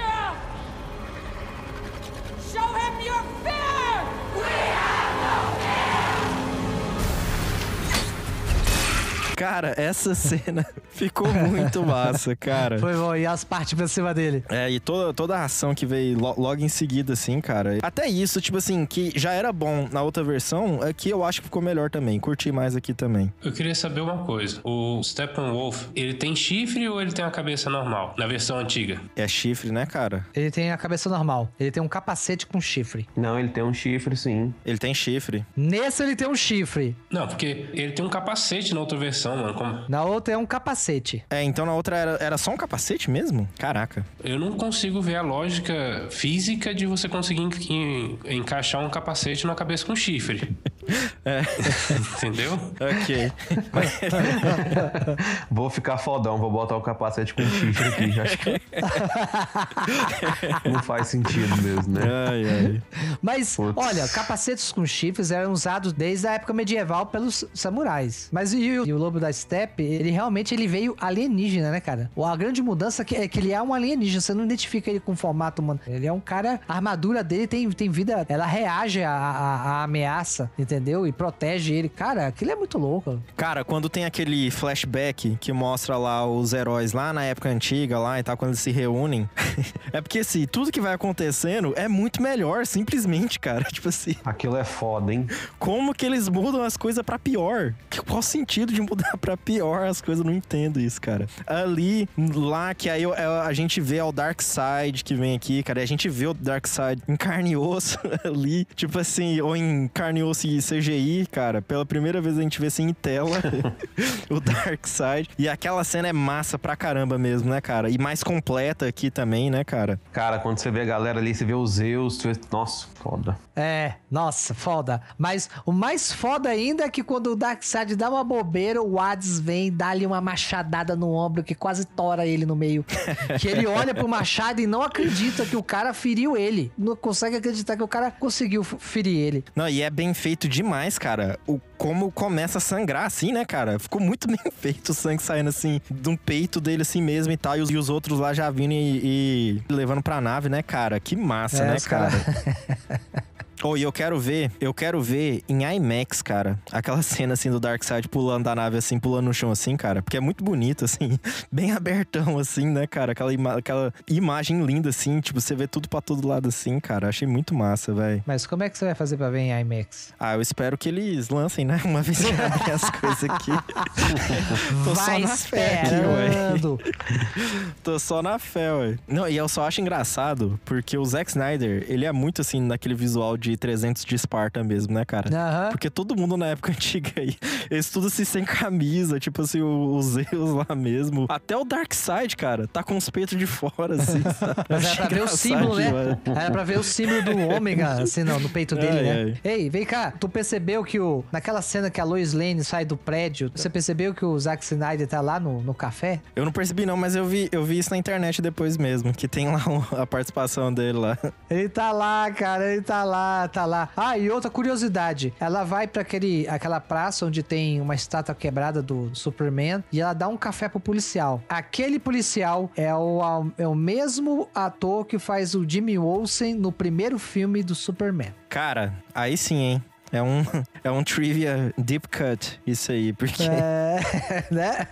A: Cara, essa cena ficou muito massa, cara.
B: Foi bom. E as partes pra cima dele.
A: É, e toda, toda a ação que veio lo- logo em seguida, assim, cara. Até isso, tipo assim, que já era bom na outra versão, aqui eu acho que ficou melhor também. Curti mais aqui também.
C: Eu queria saber uma coisa. O Steppenwolf, ele tem chifre ou ele tem uma cabeça normal? Na versão antiga.
A: É chifre, né, cara?
B: Ele tem a cabeça normal. Ele tem um capacete com chifre.
D: Não, ele tem um chifre, sim.
A: Ele tem chifre.
B: Nesse ele tem um chifre.
C: Não, porque ele tem um capacete na outra versão, mano. Como...
B: Na outra é um capacete.
A: É, então na outra era, era só um capacete mesmo? Caraca.
C: Eu não consigo ver a lógica física de você conseguir en- en- encaixar um capacete na cabeça com chifre.
A: É.
C: Entendeu?
A: Ok.
D: Vou ficar fodão, vou botar o capacete com chifre aqui. Acho que não faz sentido mesmo, né?
A: ai, ai.
B: Mas,
D: Putz.
B: olha, capacetes com chifres eram usados desde a época medieval pelos samurais. Mas e, o- e o Lobo da Steppe, ele realmente ele veio alienígena, né, cara? O- A grande mudança que- é que ele é um alienígena. Você não identifica ele com formato humano. Ele é um cara... A armadura dele tem, tem vida... Ela reage à, à- à ameaça, entendeu? E protege ele. Cara, aquilo é muito louco.
A: Cara, quando tem aquele flashback que mostra lá os heróis lá na época antiga lá e tal, quando eles se reúnem. é porque assim, tudo que vai acontecendo é muito melhor, simplesmente, cara. Tipo assim,
D: Aquilo é foda, hein?
A: como que eles mudam as coisas pra pior? Que- Qual o sentido de mudar pra pior as coisas? Eu não entendo isso, cara. Ali, lá, que aí eu- eu- a gente vê o Dark Side que vem aqui, cara. E a gente vê o Dark Side em carne e osso ali. Tipo assim, ou em carne e osso e CGI, cara. Pela primeira vez a gente vê assim em tela o Dark Side. E aquela cena é massa pra caramba mesmo, né, cara? E mais completa aqui também, né, cara?
D: Cara, quando você vê a galera ali, você vê os Zeus, vê... nossa, foda.
B: É, nossa, foda. Mas o mais foda ainda é que quando o Darkseid dá uma bobeira, o Hades vem, dá ali uma machadada no ombro que quase tora ele no meio. que ele olha pro machado e não acredita que o cara feriu ele. Não consegue acreditar que o cara conseguiu ferir ele.
A: Não, e é bem feito demais, cara. O como começa a sangrar assim, né, cara? Ficou muito bem feito o sangue saindo assim de um peito dele assim mesmo e tal. E os, e os outros lá já vindo e, e levando pra nave, né, cara? Que massa,
B: É,
A: né, cara?
B: cara-
A: Oh, e eu quero ver, eu quero ver em IMAX, cara, aquela cena assim do Darkseid pulando da nave assim, pulando no chão assim, cara, porque é muito bonito assim, bem abertão assim, né, cara, aquela, ima aquela imagem linda assim, tipo, você vê tudo pra todo lado assim, cara, achei muito massa, velho.
B: Mas como é que você vai fazer pra ver em IMAX?
A: Ah, eu espero que eles lancem, né, uma vez que abrem as coisas aqui. Tô só
B: vai
A: na fé aqui, ué.
B: esperando.
A: Tô só na fé, ué. Não, e eu só acho engraçado, porque o Zack Snyder, ele é muito assim, naquele visual de 300 de Esparta mesmo, né, cara?
B: Aham.
A: Porque todo mundo na época antiga aí, eles tudo assim sem camisa, tipo assim, os Zeus lá mesmo. Até o Darkseid, cara, tá com os peitos de fora, assim, sabe?
B: Mas era pra ver o símbolo, né? Era pra ver o símbolo do ômega, assim, não, no peito dele,
A: Ai,
B: né? Ei, vem cá, tu percebeu que o. Naquela cena que a Lois Lane sai do prédio, você percebeu que o Zack Snyder tá lá no, no café?
A: Eu não percebi não, mas eu vi, eu vi isso na internet depois mesmo, que tem lá a participação dele lá.
B: Ele tá lá, cara, ele tá lá, tá lá. Ah, e outra curiosidade, ela vai pra aquele, aquela praça onde tem uma estátua quebrada do Superman e ela dá um café pro policial. Aquele policial é o, é o mesmo ator que faz o Jimmy Olsen no primeiro filme do Superman.
A: Cara, aí sim, hein? É um, é um trivia deep cut, isso aí, porque...
B: É, né?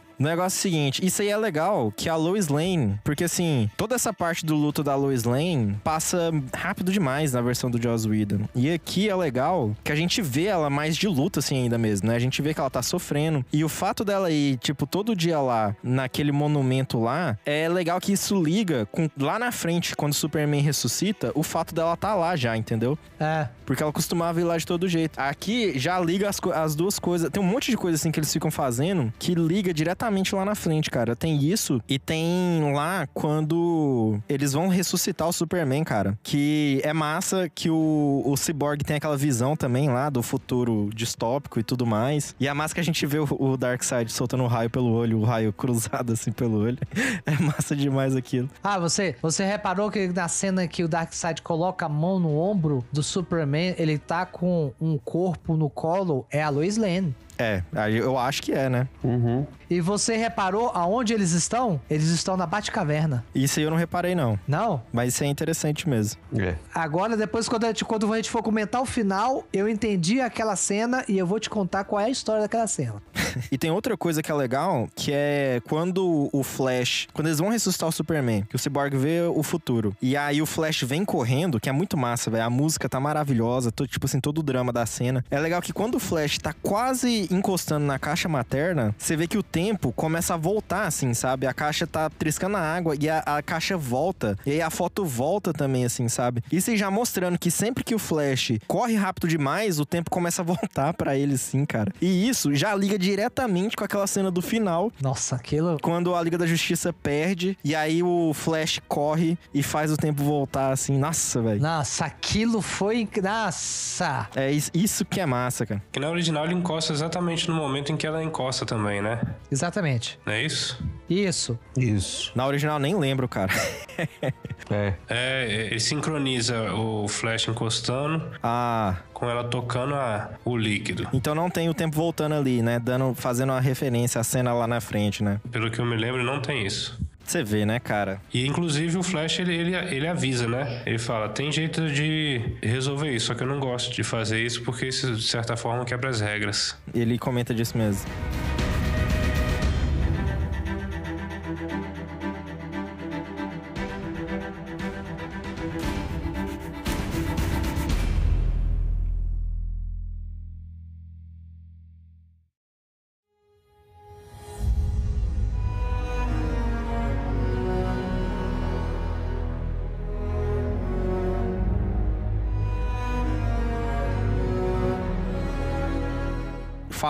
A: O negócio é o seguinte, isso aí é legal, que a Lois Lane, porque assim, toda essa parte do luto da Lois Lane passa rápido demais na versão do Joss Whedon. E aqui é legal que a gente vê ela mais de luta assim ainda mesmo, né? A gente vê que ela tá sofrendo. E o fato dela ir, tipo, todo dia lá, naquele monumento lá, é legal que isso liga com lá na frente, quando o Superman ressuscita, o fato dela tá lá já, entendeu?
B: É.
A: Porque ela costumava ir lá de todo jeito. Aqui já liga as, as duas coisas. Tem um monte de coisa assim que eles ficam fazendo que liga diretamente lá na frente, cara. Tem isso e tem lá quando eles vão ressuscitar o Superman, cara. Que é massa que o, o Cyborg tem aquela visão também lá do futuro distópico e tudo mais. E a massa que a gente vê o, o Darkseid soltando o raio pelo olho, o raio cruzado assim pelo olho. É massa demais aquilo.
B: Ah, você, você reparou que na cena que o Darkseid coloca a mão no ombro do Superman, ele tá com um corpo no colo, é a Lois Lane.
A: É, eu acho que é, né?
D: Uhum.
B: E você reparou aonde eles estão? Eles estão na Batcaverna.
A: Isso aí eu não reparei, não.
B: Não?
A: Mas isso é interessante mesmo.
D: É.
B: Agora, depois, quando a, gente, quando a gente for comentar o final, eu entendi aquela cena e eu vou te contar qual é a história daquela cena.
A: E tem outra coisa que é legal, que é quando o Flash, quando eles vão ressuscitar o Superman, que o Cyborg vê o futuro. E aí o Flash vem correndo, que é muito massa, velho. A música tá maravilhosa, todo, tipo assim, todo o drama da cena. É legal que quando o Flash tá quase encostando na caixa materna, você vê que o tempo começa a voltar, assim, sabe? A caixa tá triscando a água e a, a caixa volta. E aí a foto volta também, assim, sabe? Isso aí já mostrando que sempre que o Flash corre rápido demais, o tempo começa a voltar pra ele, sim, cara. E isso já liga diretamente com aquela cena do final,
B: Nossa, aquilo.
A: quando a Liga da Justiça perde, e aí o Flash corre e faz o tempo voltar, assim. Nossa, velho.
B: Nossa, aquilo foi. Nossa!
A: É is- isso que é massa, cara.
C: Que na original ele encosta exatamente no momento em que ela encosta também, né?
B: Exatamente.
C: Não é isso?
B: Isso.
D: Isso.
A: Na original nem lembro, cara.
D: É.
C: É, ele sincroniza o Flash encostando
A: ah,
C: com ela tocando a, o líquido.
A: então não tem o tempo voltando ali, né? Dando, fazendo uma referência à cena lá na frente, né?
C: Pelo que eu me lembro, não tem isso.
A: Você vê, né, cara?
C: E inclusive o Flash ele, ele, ele avisa, né? Ele fala: tem jeito de resolver isso, só que eu não gosto de fazer isso porque isso de certa forma quebra as regras.
A: Ele comenta disso mesmo.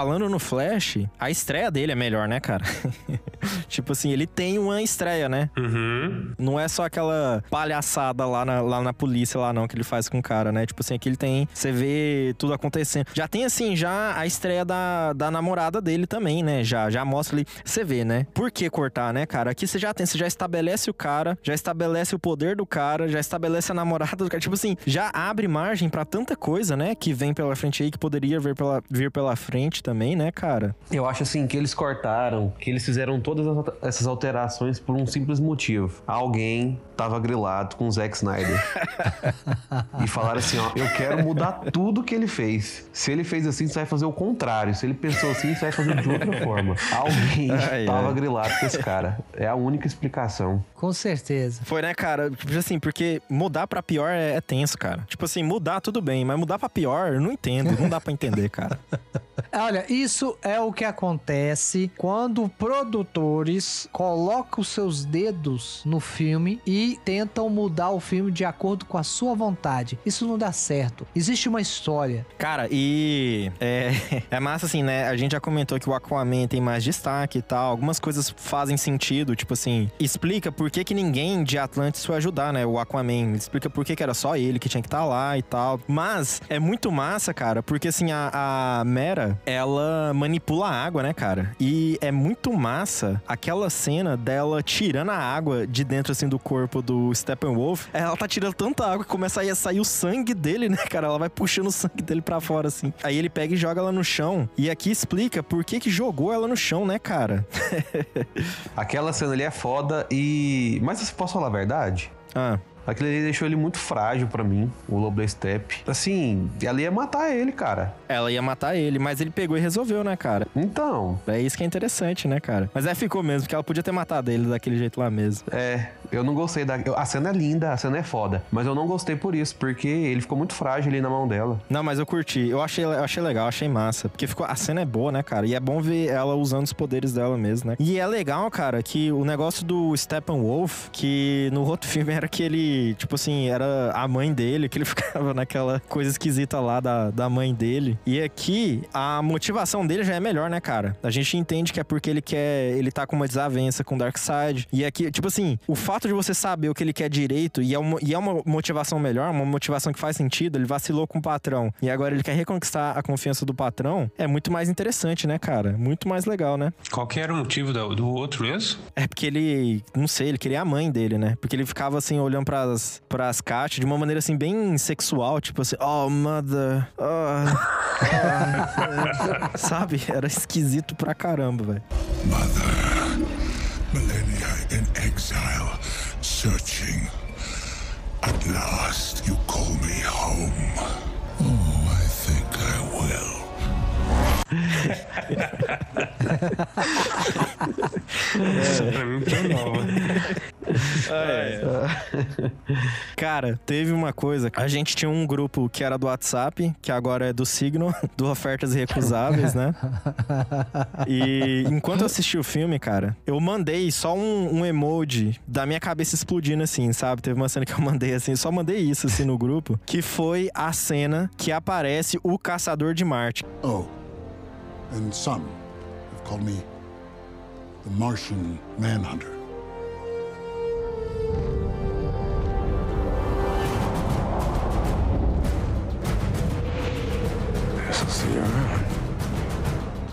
A: Falando no Flash, a estreia dele é melhor, né, cara? Tipo assim, ele tem uma estreia, né?
C: Uhum.
A: Não é só aquela palhaçada lá na, lá na polícia, lá não, que ele faz com o cara, né? Tipo assim, aqui ele tem. Você vê tudo acontecendo. Já tem, assim, já a estreia da, da namorada dele também, né? Já, já mostra ali. Você vê, né? Por que cortar, né, cara? Aqui você já tem, você já estabelece o cara, já estabelece o poder do cara, já estabelece a namorada do cara. Tipo assim, já abre margem pra tanta coisa, né? Que vem pela frente aí, que poderia vir pela, vir pela frente também, né, cara?
D: Eu acho assim que eles cortaram, que eles fizeram todas as- essas alterações por um simples motivo. Alguém tava grilado com o Zack Snyder. e falaram assim, ó, eu quero mudar tudo que ele fez. Se ele fez assim, você vai fazer o contrário. Se ele pensou assim, você vai fazer de outra forma. Alguém
A: Ai,
D: tava
A: ai.
D: grilado com esse cara. É a única explicação.
B: Com certeza.
A: Foi, né, cara? Tipo assim, porque mudar pra pior é, é tenso, cara. Tipo assim, mudar tudo bem, mas mudar pra pior, eu não entendo. Não dá pra entender, cara.
B: Olha, isso é o que acontece quando produtores colocam os seus dedos no filme e tentam mudar o filme de acordo com a sua vontade. Isso não dá certo. Existe uma história.
A: Cara, e é, é massa assim, né? A gente já comentou que o Aquaman tem mais destaque e tal. Algumas coisas fazem sentido, tipo assim, explica por que, que ninguém de Atlantis foi ajudar, né? O Aquaman. Explica por que, que era só ele que tinha que estar lá e tal. Mas é muito massa, cara, porque assim, a, a Mera, ela manipula a água, né, cara? E é muito massa aquela cena dela tirando a água de dentro, assim, do corpo do Steppenwolf. Ela tá tirando tanta água que começa a ir- a sair o sangue dele, né, cara? Ela vai puxando o sangue dele pra fora, assim. Aí ele pega e joga ela no chão. E aqui explica por que que jogou ela no chão, né, cara?
D: Aquela cena ali é foda e... Mas eu posso falar a verdade?
A: Ah,
D: Aquilo ali deixou ele muito frágil pra mim, o Lobo da Steppe. Assim, ela ia matar ele, cara.
A: ela ia matar ele, mas ele pegou e resolveu, né, cara?
D: Então,
A: É isso que é interessante, né, cara? Mas é, ficou mesmo, porque ela podia ter matado ele daquele jeito lá mesmo.
D: é, eu não gostei da. A cena é linda, a cena é foda. Mas eu não gostei por isso, porque ele ficou muito frágil ali na mão dela.
A: Não, mas eu curti. Eu achei, eu achei legal, achei massa. Porque ficou, a cena é boa, né, cara? E é bom ver ela usando os poderes dela mesmo, né? E é legal, cara, que o negócio do Steppenwolf, que no outro filme era que ele, tipo assim, era a mãe dele, que ele ficava naquela coisa esquisita lá da, da mãe dele. E aqui, a motivação dele já é melhor, né, cara? A gente entende que é porque ele quer. Ele tá com uma desavença com o Darkseid. E aqui, tipo assim, o fato de você saber o que ele quer direito e é uma, e é uma motivação melhor, uma motivação que faz sentido, ele vacilou com o patrão e agora ele quer reconquistar a confiança do patrão, é muito mais interessante, né, cara? Muito mais legal, né?
C: Qual que era o motivo do, do outro mesmo?
A: É porque ele, não sei, ele queria a mãe dele, né? Porque ele ficava assim, olhando pras, pras caixas de uma maneira assim, bem sexual, tipo assim, oh, mother, oh, oh." sabe? Era esquisito pra caramba, velho.
G: Mother, millennia in exile, searching. At last, you call me home. Oh,
C: Essa pra mim foi nova.
A: Cara, teve uma coisa. A gente tinha um grupo que era do WhatsApp, que agora é do Signo, do Ofertas Irrecusáveis, né? E enquanto eu assisti o filme, cara, eu mandei só um, um emoji da minha cabeça explodindo assim, sabe? Teve uma cena que eu mandei assim, só mandei isso assim no grupo, que foi a cena que aparece o Caçador de Marte.
G: Oh, and some have called me the Martian Manhunter.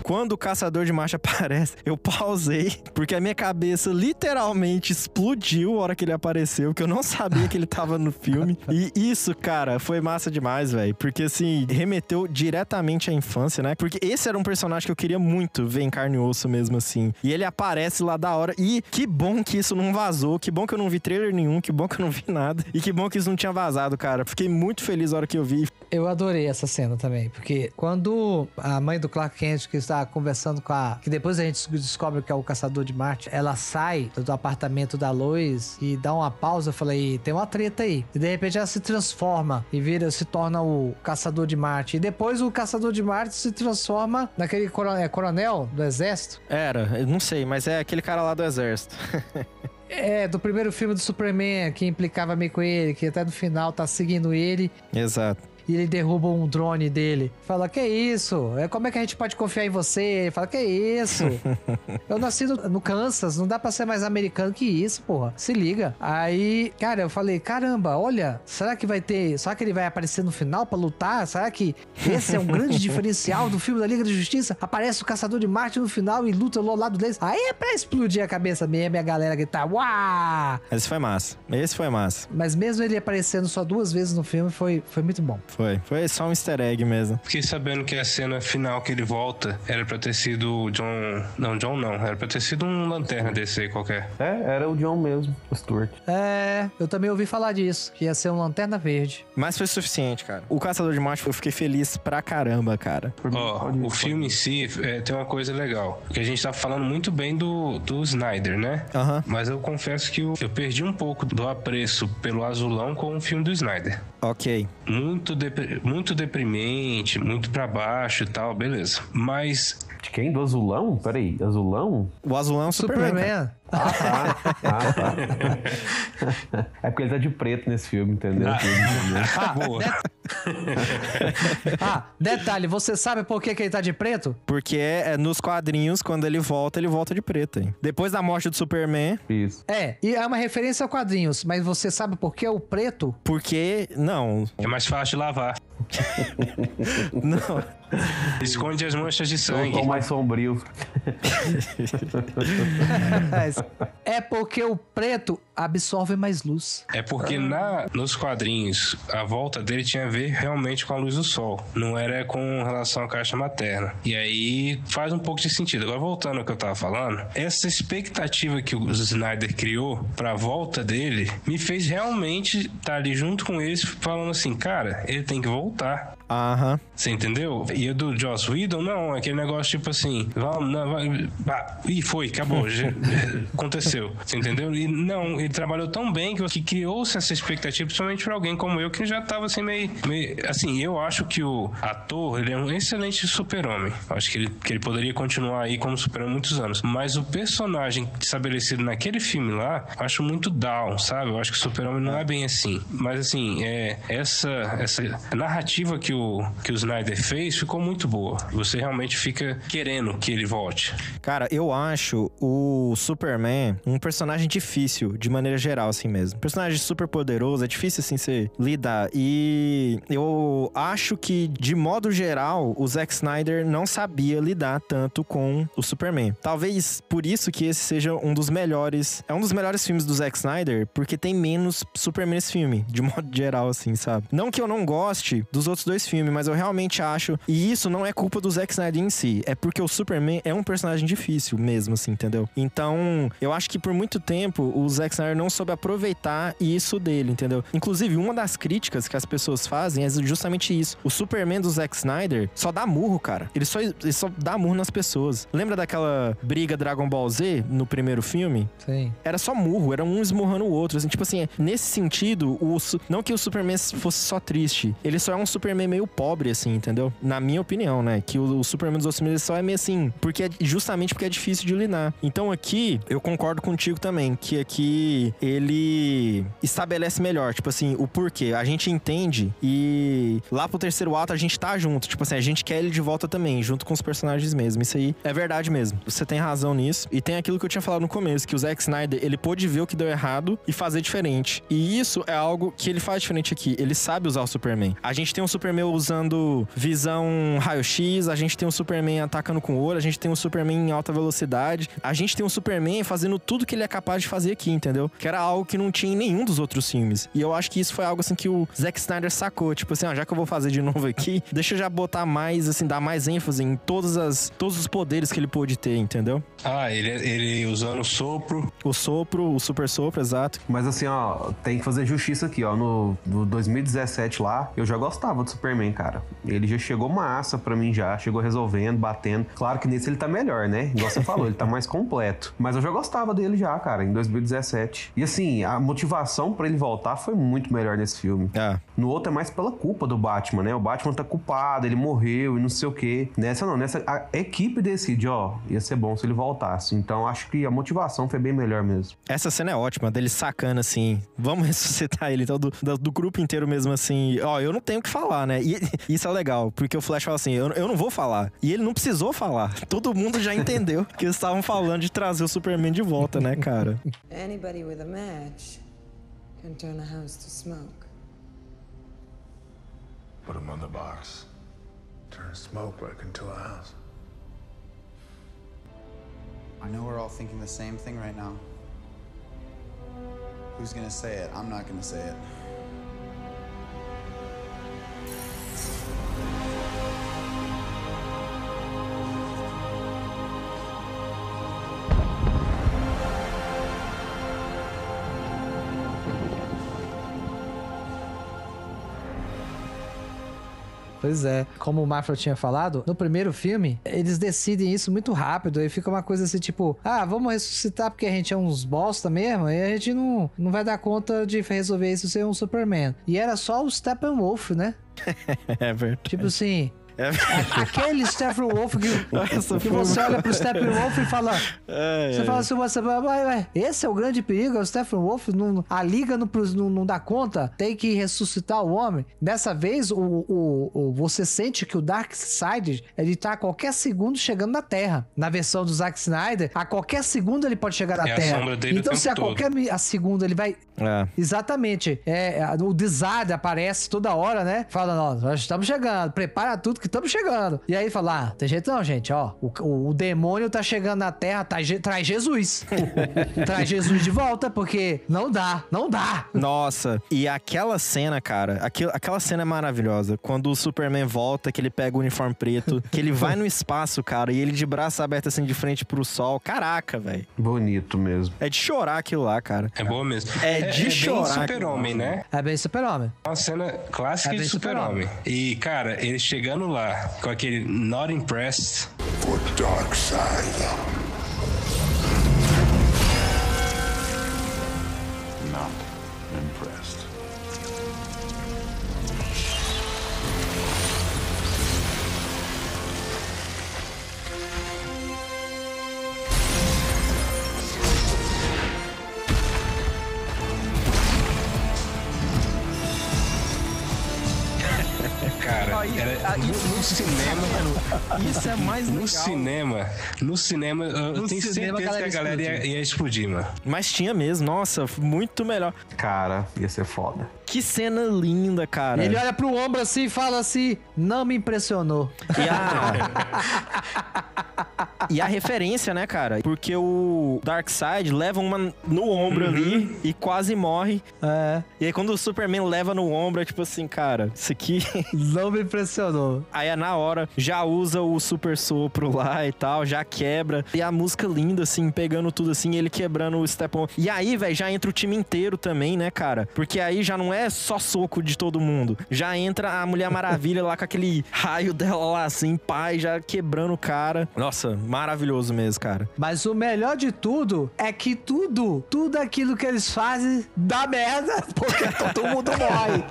A: Quando o caçador de marcha aparece, eu pausei, porque a minha cabeça literalmente explodiu a hora que ele apareceu, que eu não sabia que ele tava no filme. E isso, cara, foi massa demais, velho. Porque assim, remeteu diretamente à infância, né? Porque esse era um personagem que eu queria muito ver em carne e osso mesmo, assim. E ele aparece lá da hora. E que bom que isso não vazou, que bom que eu não vi trailer nenhum, que bom que eu não vi nada. E que bom que isso não tinha vazado, cara. Fiquei muito feliz na hora que eu vi.
B: Eu adorei essa cena também, porque quando a mãe do Clark Kent, que está conversando com a. que depois a gente descobre que é o caçador de Marte, ela sai do apartamento da Lois e dá uma pausa. Eu falei, tem uma treta aí. E de repente ela se transforma e vira, se torna o caçador de Marte. E depois o caçador de Marte se transforma naquele coro- é, coronel do exército.
A: Era, eu não sei, mas é aquele cara lá do exército.
B: É, do primeiro filme do Superman, que implicava meio com ele, que até no final tá seguindo ele.
A: Exato.
B: E ele derruba um drone dele. Fala, que isso? É, como é que a gente pode confiar em você? Ele fala, que isso? eu nasci no, Kansas, não dá pra ser mais americano que isso, porra. Se liga. Aí, cara, eu falei, caramba, olha, será que vai ter. Será que ele vai aparecer no final pra lutar? Será que esse é um grande diferencial do filme da Liga da Justiça? Aparece o Caçador de Marte no final e luta ao lado deles. Aí é pra explodir a cabeça mesmo e a galera gritar, uau!
A: Esse foi massa. Esse foi massa.
B: Mas mesmo ele aparecendo só duas vezes no filme, foi, foi muito bom.
A: Foi. Foi só um easter egg mesmo.
C: Fiquei sabendo que a cena final que ele volta era pra ter sido o John. Não, John não. Era pra ter sido um lanterna desse aí qualquer.
D: É, era o John mesmo, o Stuart.
B: É, eu também ouvi falar disso, que ia ser um Lanterna Verde.
A: Mas foi suficiente, cara. O Caçador de Marte, eu fiquei feliz pra caramba, cara.
C: Ó, o filme em si é, tem uma coisa legal. Porque a gente tá falando muito bem do, do Snyder, né?
A: Aham.
C: Mas eu confesso que eu, eu perdi um pouco do apreço pelo azulão com o filme do Snyder.
A: Ok.
C: Muito, depri- muito deprimente, muito pra baixo e tal, beleza. Mas
D: De quem? Do Azulão? Peraí, Azulão?
A: O azulão é um Superman.
B: Superman.
A: Cara.
D: Ah, tá. é porque ele tá de preto nesse filme, entendeu?
B: Ah,
C: boa.
B: Ah, detalhe, você sabe por que, que ele tá de preto?
A: Porque é, nos quadrinhos, quando ele volta, ele volta de preto. Hein? Depois da morte do Superman,
D: Isso.
B: É, e é uma referência a quadrinhos, mas você sabe por que o preto?
A: porque. Não.
C: é mais fácil de lavar.
A: Não.
C: Esconde as manchas de sangue.
D: tô mais sombrio.
B: é porque o preto absorve mais luz.
C: É porque na, nos quadrinhos, a volta dele tinha a ver realmente com a luz do sol. Não era com relação à caixa materna. E aí faz um pouco de sentido. Agora, voltando ao que eu tava falando, essa expectativa que o Snyder criou pra volta dele me fez realmente estar ali junto com eles, falando assim: cara, ele tem que voltar.
A: Aham.
C: Você entendeu? E a do Joss Whedon, não, aquele negócio tipo assim, vamos, não, vai, ah, ih, foi, acabou, já- aconteceu. Você entendeu? E não, ele trabalhou tão bem que, que criou-se essa expectativa, principalmente pra alguém como eu, que já tava assim meio, meio- Assim, eu acho que o ator, ele é um excelente super-homem. Acho que ele, que ele poderia continuar aí como super-homem muitos anos. Mas o personagem estabelecido naquele filme lá, acho muito down, sabe? Eu acho que o super-homem não é bem assim. Mas assim, é, essa, essa narrativa que o, que o Snyder fez ficou muito boa. Você realmente fica querendo que ele volte.
A: Cara, eu acho o Superman um personagem difícil, de maneira geral, assim mesmo. Personagem super poderoso, é difícil, assim, você lidar. E eu acho que, de modo geral, o Zack Snyder não sabia lidar tanto com o Superman. Talvez por isso que esse seja um dos melhores. É um dos melhores filmes do Zack Snyder, porque tem menos Superman nesse filme, de modo geral, assim, sabe? Não que eu não goste dos outros dois filmes, mas eu realmente acho. E isso não é culpa do Zack Snyder em si, é porque o Superman é um personagem difícil mesmo, assim, entendeu? Então, eu acho que por muito tempo o Zack Snyder não soube aproveitar isso dele, entendeu? Inclusive, uma das críticas que as pessoas fazem é justamente isso. O Superman do Zack Snyder só dá murro, cara. Ele só, ele só dá murro nas pessoas. Lembra daquela briga Dragon Ball Z no primeiro filme?
B: Sim.
A: era só murro, era um esmurrando o outro. Assim, tipo assim, nesse sentido, o, não que o Superman fosse só triste, ele só é um Superman meio pobre, assim, entendeu? Na minha opinião, né? Que o, o Superman dos outros filmes só é meio assim, porque é justamente porque é difícil de lidar. Então aqui, eu concordo contigo também, que aqui ele estabelece melhor, tipo assim, o porquê. A gente entende e lá pro terceiro ato a gente tá junto. Tipo assim, a gente quer ele de volta também, junto com os personagens mesmo. Isso aí é verdade mesmo. Você tem razão nisso. E tem aquilo que eu tinha falado no começo, que o Zack Snyder, ele pôde ver o que deu errado e fazer diferente. E isso é algo que ele faz diferente aqui. Ele sabe usar o Superman. A gente tem um Superman usando visão raio-x, a gente tem um Superman atacando com o olho, a gente tem um Superman em alta velocidade, a gente tem um Superman fazendo tudo que ele é capaz de fazer aqui, entendeu? Que era algo que não tinha em nenhum dos outros filmes. E eu acho que isso foi algo assim que o Zack Snyder sacou. Tipo assim, ó, já que eu vou fazer de novo aqui, deixa eu já botar mais, assim, dar mais ênfase em todas as, todos os poderes que ele pôde ter, entendeu?
C: Ah, ele, ele usando o sopro.
A: O sopro, o super sopro, exato.
D: Mas assim, ó, tem que fazer justiça aqui, ó. No, no 2017 lá, eu já gostava do Superman, cara. Ele já chegou massa pra mim já, chegou resolvendo, batendo. Claro que nesse ele tá melhor, né? Igual você falou, ele tá mais completo. Mas eu já gostava dele já, cara, em 2017. 2017. E assim, a motivação pra ele voltar foi muito melhor nesse filme.
A: É.
D: No outro é mais pela culpa do Batman, né? O Batman tá culpado, ele morreu e não sei o quê. Nessa não, nessa a equipe decide, ó, ia ser bom se ele voltasse. Então acho que a motivação foi bem melhor mesmo.
A: Essa cena é ótima, dele sacando assim, vamos ressuscitar ele, então do, do, do grupo inteiro mesmo assim, ó, eu não tenho o que falar, né? E isso é legal, porque o Flash fala assim, eu, eu não vou falar. E ele não precisou falar. Todo mundo já entendeu que eles estavam falando de trazer o Superman de volta, né, cara?
H: Anybody with a match can turn a house to smoke.
I: Put him on the box. Turn smoke back into a house.
E: I know we're all thinking the same thing right now. Who's gonna say it? I'm not gonna say it.
B: Pois é. Como o Mafra tinha falado, no primeiro filme, eles decidem isso muito rápido. Aí fica uma coisa assim, tipo, ah, vamos ressuscitar porque a gente é uns bosta mesmo, e a gente não, não vai dar conta de resolver isso sem um Superman. E era só o Steppenwolf, né?
A: é verdade.
B: Tipo assim,
A: É
B: Aquele Steppenwolf que, que você olha pro Steppenwolf e fala.
A: É,
B: Você
A: é.
B: fala assim, você fala, "Ué, ué, esse é o grande perigo, é o Steppenwolf, não, a liga não, não, não dá conta, tem que ressuscitar o homem. Dessa vez, o, o, o- você sente que o Darkseid, ele tá a qualquer segundo chegando na Terra. Na versão do Zack Snyder, a qualquer segundo ele pode chegar na
C: É
B: Terra.
C: sombra dele o
B: então,
C: tempo
B: se a qualquer a segundo ele vai
A: É.
B: Exatamente. É, o Desard aparece toda hora, né? Fala, nós, nós estamos chegando, prepara tudo que estamos chegando. E aí fala, ah, tem jeito não, gente, ó. O, o- o demônio tá chegando na Terra, tá, traz Jesus. traz Jesus de volta, porque não dá, não dá.
A: Nossa, e aquela cena, cara, aquilo, aquela cena é maravilhosa. Quando o Superman volta, que ele pega o uniforme preto, que ele vai no espaço, cara, e ele de braço aberto assim de frente pro sol. Caraca, velho.
D: Bonito mesmo.
A: É de chorar aquilo lá, cara.
C: É boa mesmo.
A: É de
C: bem
A: chorar,
C: super-homem, né?
B: É bem super-homem.
C: Uma cena clássica
B: É bem
C: de super-homem. E, cara, ele chegando lá com aquele not impressed.
I: For Darkseid. Not
C: Cara, era, no, no cinema.
A: Isso é mais
C: No
A: legal.
C: cinema, no cinema, eu
B: No
C: tenho
B: cinema,
C: certeza
B: a
C: que a
B: galera
C: galera ia, ia explodir, mano.
A: Mas tinha mesmo, nossa, muito melhor.
D: Cara, ia ser foda.
A: Que cena linda, cara.
B: Ele olha pro ombro assim e fala assim: não me impressionou.
A: E a... e a referência, né, cara? Porque o Darkseid leva uma no ombro ali e quase morre.
B: É,
A: E aí quando o Superman leva no ombro, é tipo assim, cara, isso aqui...
B: não me impressionou.
A: Aí é na hora, já usa o super sopro lá e tal, já quebra. E a música linda, assim, pegando tudo assim, ele quebrando o Stepon. E aí, velho, já entra o time inteiro também, né, cara? Porque aí já não é só soco de todo mundo. Já entra a Mulher Maravilha lá com aquele raio dela lá, assim, pai, já quebrando o cara. Nossa, maravilhoso mesmo, cara.
B: Mas o melhor de tudo é que tudo, tudo aquilo que eles fazem dá merda, porque todo mundo morre.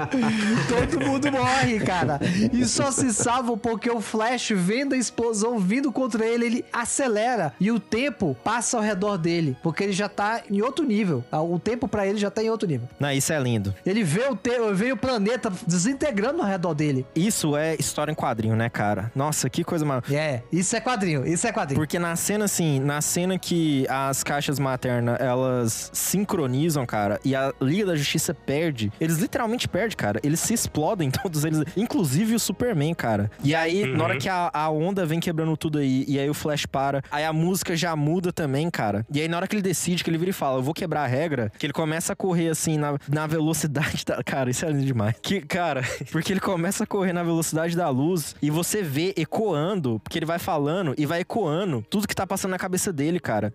B: todo mundo morre, cara. E só se salva porque o Flash, vendo a explosão vindo contra ele, ele acelera e o tempo passa ao redor dele, porque ele já tá em outro nível. O tempo pra ele já tá em outro nível.
A: Não, isso é lindo.
B: Ele vê o, te vê o planeta desintegrando ao redor dele.
A: Isso é história em quadrinho, né, cara? Nossa, que coisa maravilhosa.
B: É, isso é quadrinho, isso é quadrinho.
A: Porque na cena, assim, na cena que as caixas maternas, elas sincronizam, cara, e a Liga da Justiça perde, eles literalmente perdem, cara. Eles se explodem, todos eles, inclusive o Superman, cara. E aí, na hora que a, a onda vem quebrando tudo aí, e aí o Flash para, aí a música já muda também, cara. E aí, na hora que ele decide, que ele vira e fala, eu vou quebrar a regra, que ele começa a correr, assim, na, na velocidade da... Cara, isso é lindo demais. Que, cara, porque ele começa a correr na velocidade da luz, e você vê ecoando, porque ele vai falando e vai ecoando tudo que tá passando na cabeça dele, cara.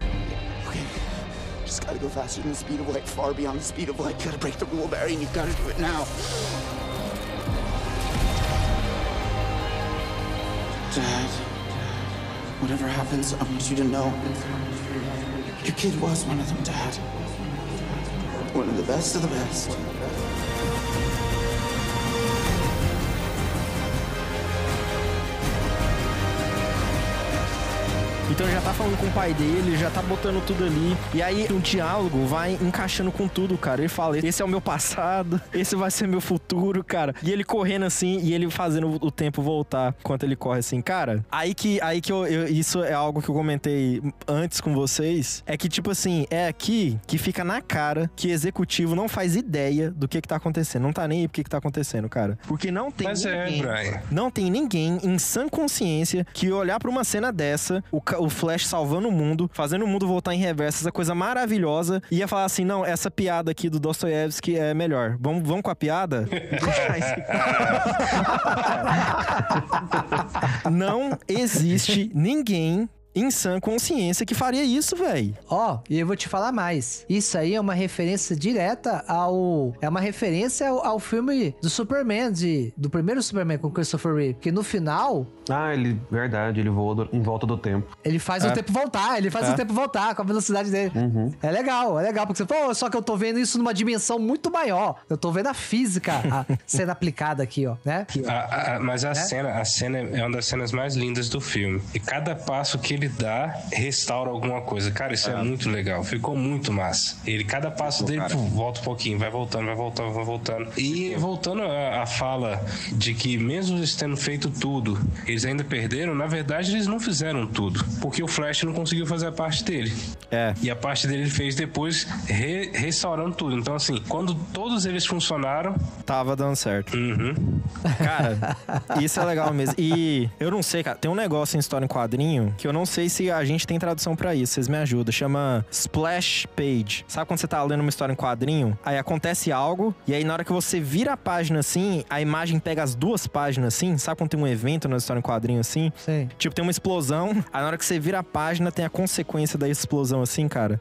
E: Dad, whatever happens, I want you to know. Your kid was one of them, Dad. One of the best of the best.
A: Então ele já tá falando com o pai dele, já tá botando tudo ali. E aí o diálogo vai encaixando com tudo, cara. Ele fala: esse é o meu passado, esse vai ser meu futuro, cara. E ele correndo assim e ele fazendo o tempo voltar enquanto ele corre assim, cara. Aí que, aí que eu, eu- isso é algo que eu comentei antes com vocês. É que, tipo assim, é aqui que fica na cara que executivo não faz ideia do que que tá acontecendo. Não tá nem aí pro que que tá acontecendo, cara. Porque não tem
C: Mas é,
A: ninguém.
C: Brian.
A: Não tem ninguém em sã consciência que olhar pra uma cena dessa, o, o Flash salvando o mundo, fazendo o mundo voltar em reverso, essa coisa maravilhosa, e ia falar assim: não, essa piada aqui do Dostoiévski é melhor. Vamos, vamos com a piada? Não existe ninguém em sã consciência que faria isso, velho.
B: Ó, e eu vou te falar mais. Isso aí é uma referência direta ao. É uma referência ao, ao filme do Superman, de, do primeiro Superman com Christopher Reeve. Que no final,
D: Ah, ele, verdade, ele voou do- em volta do tempo.
B: ele faz o
A: É.
B: tempo voltar. Ele faz
A: É.
B: o tempo voltar com a velocidade dele.
D: Uhum.
B: É legal, é legal. Porque você falou, só que eu tô vendo isso numa dimensão muito maior. Eu tô vendo a física a- sendo aplicada aqui, ó, né?
C: A- a- mas a cena, a cena é uma das cenas mais lindas do filme. E cada passo que ele dá restaura alguma coisa. Cara, isso é, muito legal. Ficou muito massa. Ele, cada passo dele, pô, volta um pouquinho, vai voltando, vai voltando, vai voltando. E voltando à, à fala de que mesmo eles tendo feito tudo, eles ainda perderam, na verdade eles não fizeram tudo. Porque o Flash não conseguiu fazer a parte dele.
A: É.
C: E a parte dele ele fez depois re- restaurando tudo. Então, assim, quando todos eles funcionaram,
A: Tava dando certo.
C: uhum,
A: Cara, isso é legal mesmo. E eu não sei, cara, tem um negócio em história em quadrinho que eu não sei se a gente tem tradução pra isso. Vocês me ajudam. Chama Splash Page. Sabe quando você tá lendo uma história em quadrinho? Aí acontece algo, e aí na hora que você vira a página assim, a imagem pega as duas páginas assim. Sabe quando tem um evento na história em quadrinho assim?
B: Sim.
A: Tipo, tem uma explosão, aí na hora que você vira a página, tem a consequência da explosão, assim, cara.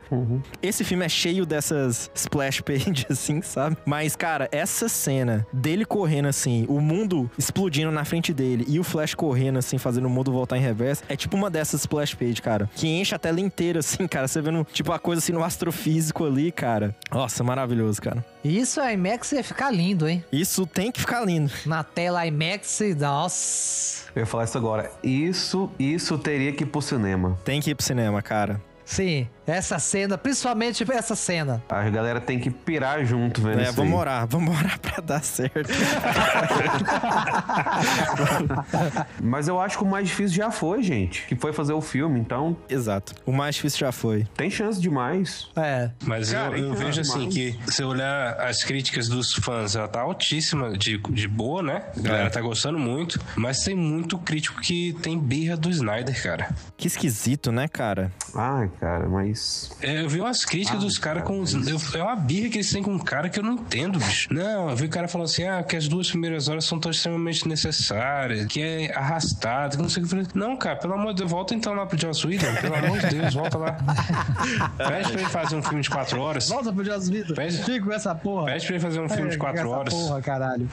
A: Esse filme é cheio dessas splash pages, assim, sabe? Mas, cara, essa cena dele correndo, assim, o mundo explodindo na frente dele e o Flash correndo, assim, fazendo o mundo voltar em reverso, é tipo uma dessas splash pages, cara. Que enche a tela inteira, assim, cara. Você vendo, tipo, a coisa assim no astrofísico ali, cara. Nossa, maravilhoso, cara.
B: Isso a IMAX ia ficar lindo, hein?
A: Isso tem que ficar lindo.
B: Na tela IMAX, nossa.
D: Eu ia falar isso agora. Isso, isso teria que ir pro cinema.
A: Tem que ir pro cinema, cara.
B: Sim, essa cena, principalmente essa cena.
D: A galera tem que pirar junto vendo
A: É,
D: isso
A: vamos
D: aí.
A: orar, vamos orar pra dar certo.
D: Mas eu acho que o mais difícil já foi, gente. Que foi fazer o filme, então
A: Exato. O mais difícil já foi.
D: tem chance demais.
B: É.
C: Mas
D: Cara,
C: eu, eu vejo assim
D: mas-
C: que se eu olhar as críticas dos fãs, ela tá altíssima de, de boa, né? A galera
A: É.
C: tá gostando muito, mas tem muito crítico que tem birra do Snyder, cara.
A: Que esquisito, né, cara?
D: Ai, cara, mas.
C: É, Eu vi umas críticas
D: Ah,
C: dos caras
D: cara,
C: com.
D: mas-
C: eu- É uma birra que eles têm com um cara que eu não entendo, bicho. Não, eu vi o cara falando assim: ah, que as duas primeiras horas são tão extremamente necessárias, que é arrastado, que não sei o que. Eu falei, Não, cara, pelo amor de Deus, volta então lá pro Joss Whedon, pelo amor de Deus, volta lá. Pede pra ele fazer um filme de quatro horas.
B: Volta pro Joss Whedon.
C: Pede-
B: Fica com essa porra.
C: Pede pra ele fazer um filme de quatro horas.
B: Porra, caralho.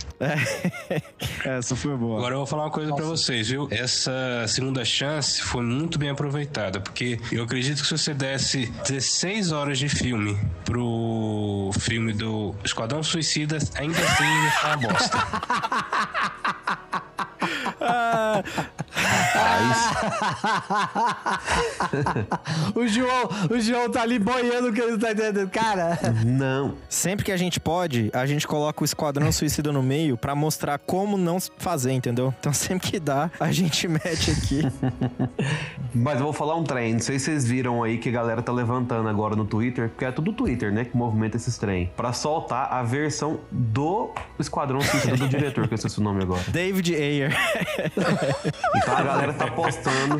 A: Essa foi boa.
C: Agora eu vou falar uma coisa pra vocês, viu? Essa segunda chance foi muito bem aproveitada, porque eu acredito que se você desse 16 horas de filme pro filme do Esquadrão Suicida, ainda assim ia ficar uma
B: o João, o João tá ali boiando que ele não tá entendendo. Cara,
D: Não.
A: Sempre que a gente pode, a gente coloca o Esquadrão Suicida no meio pra mostrar como não fazer, entendeu? Então sempre que dá, a gente mete aqui.
D: Mas eu vou falar um trem. Não sei se vocês viram aí que a galera tá levantando agora no Twitter, porque é tudo Twitter, né? Que movimenta esses trem. Pra soltar a versão do Esquadrão Suicida do diretor, que eu esqueci o nome agora.
A: David Ayer.
D: Então a galera tá postando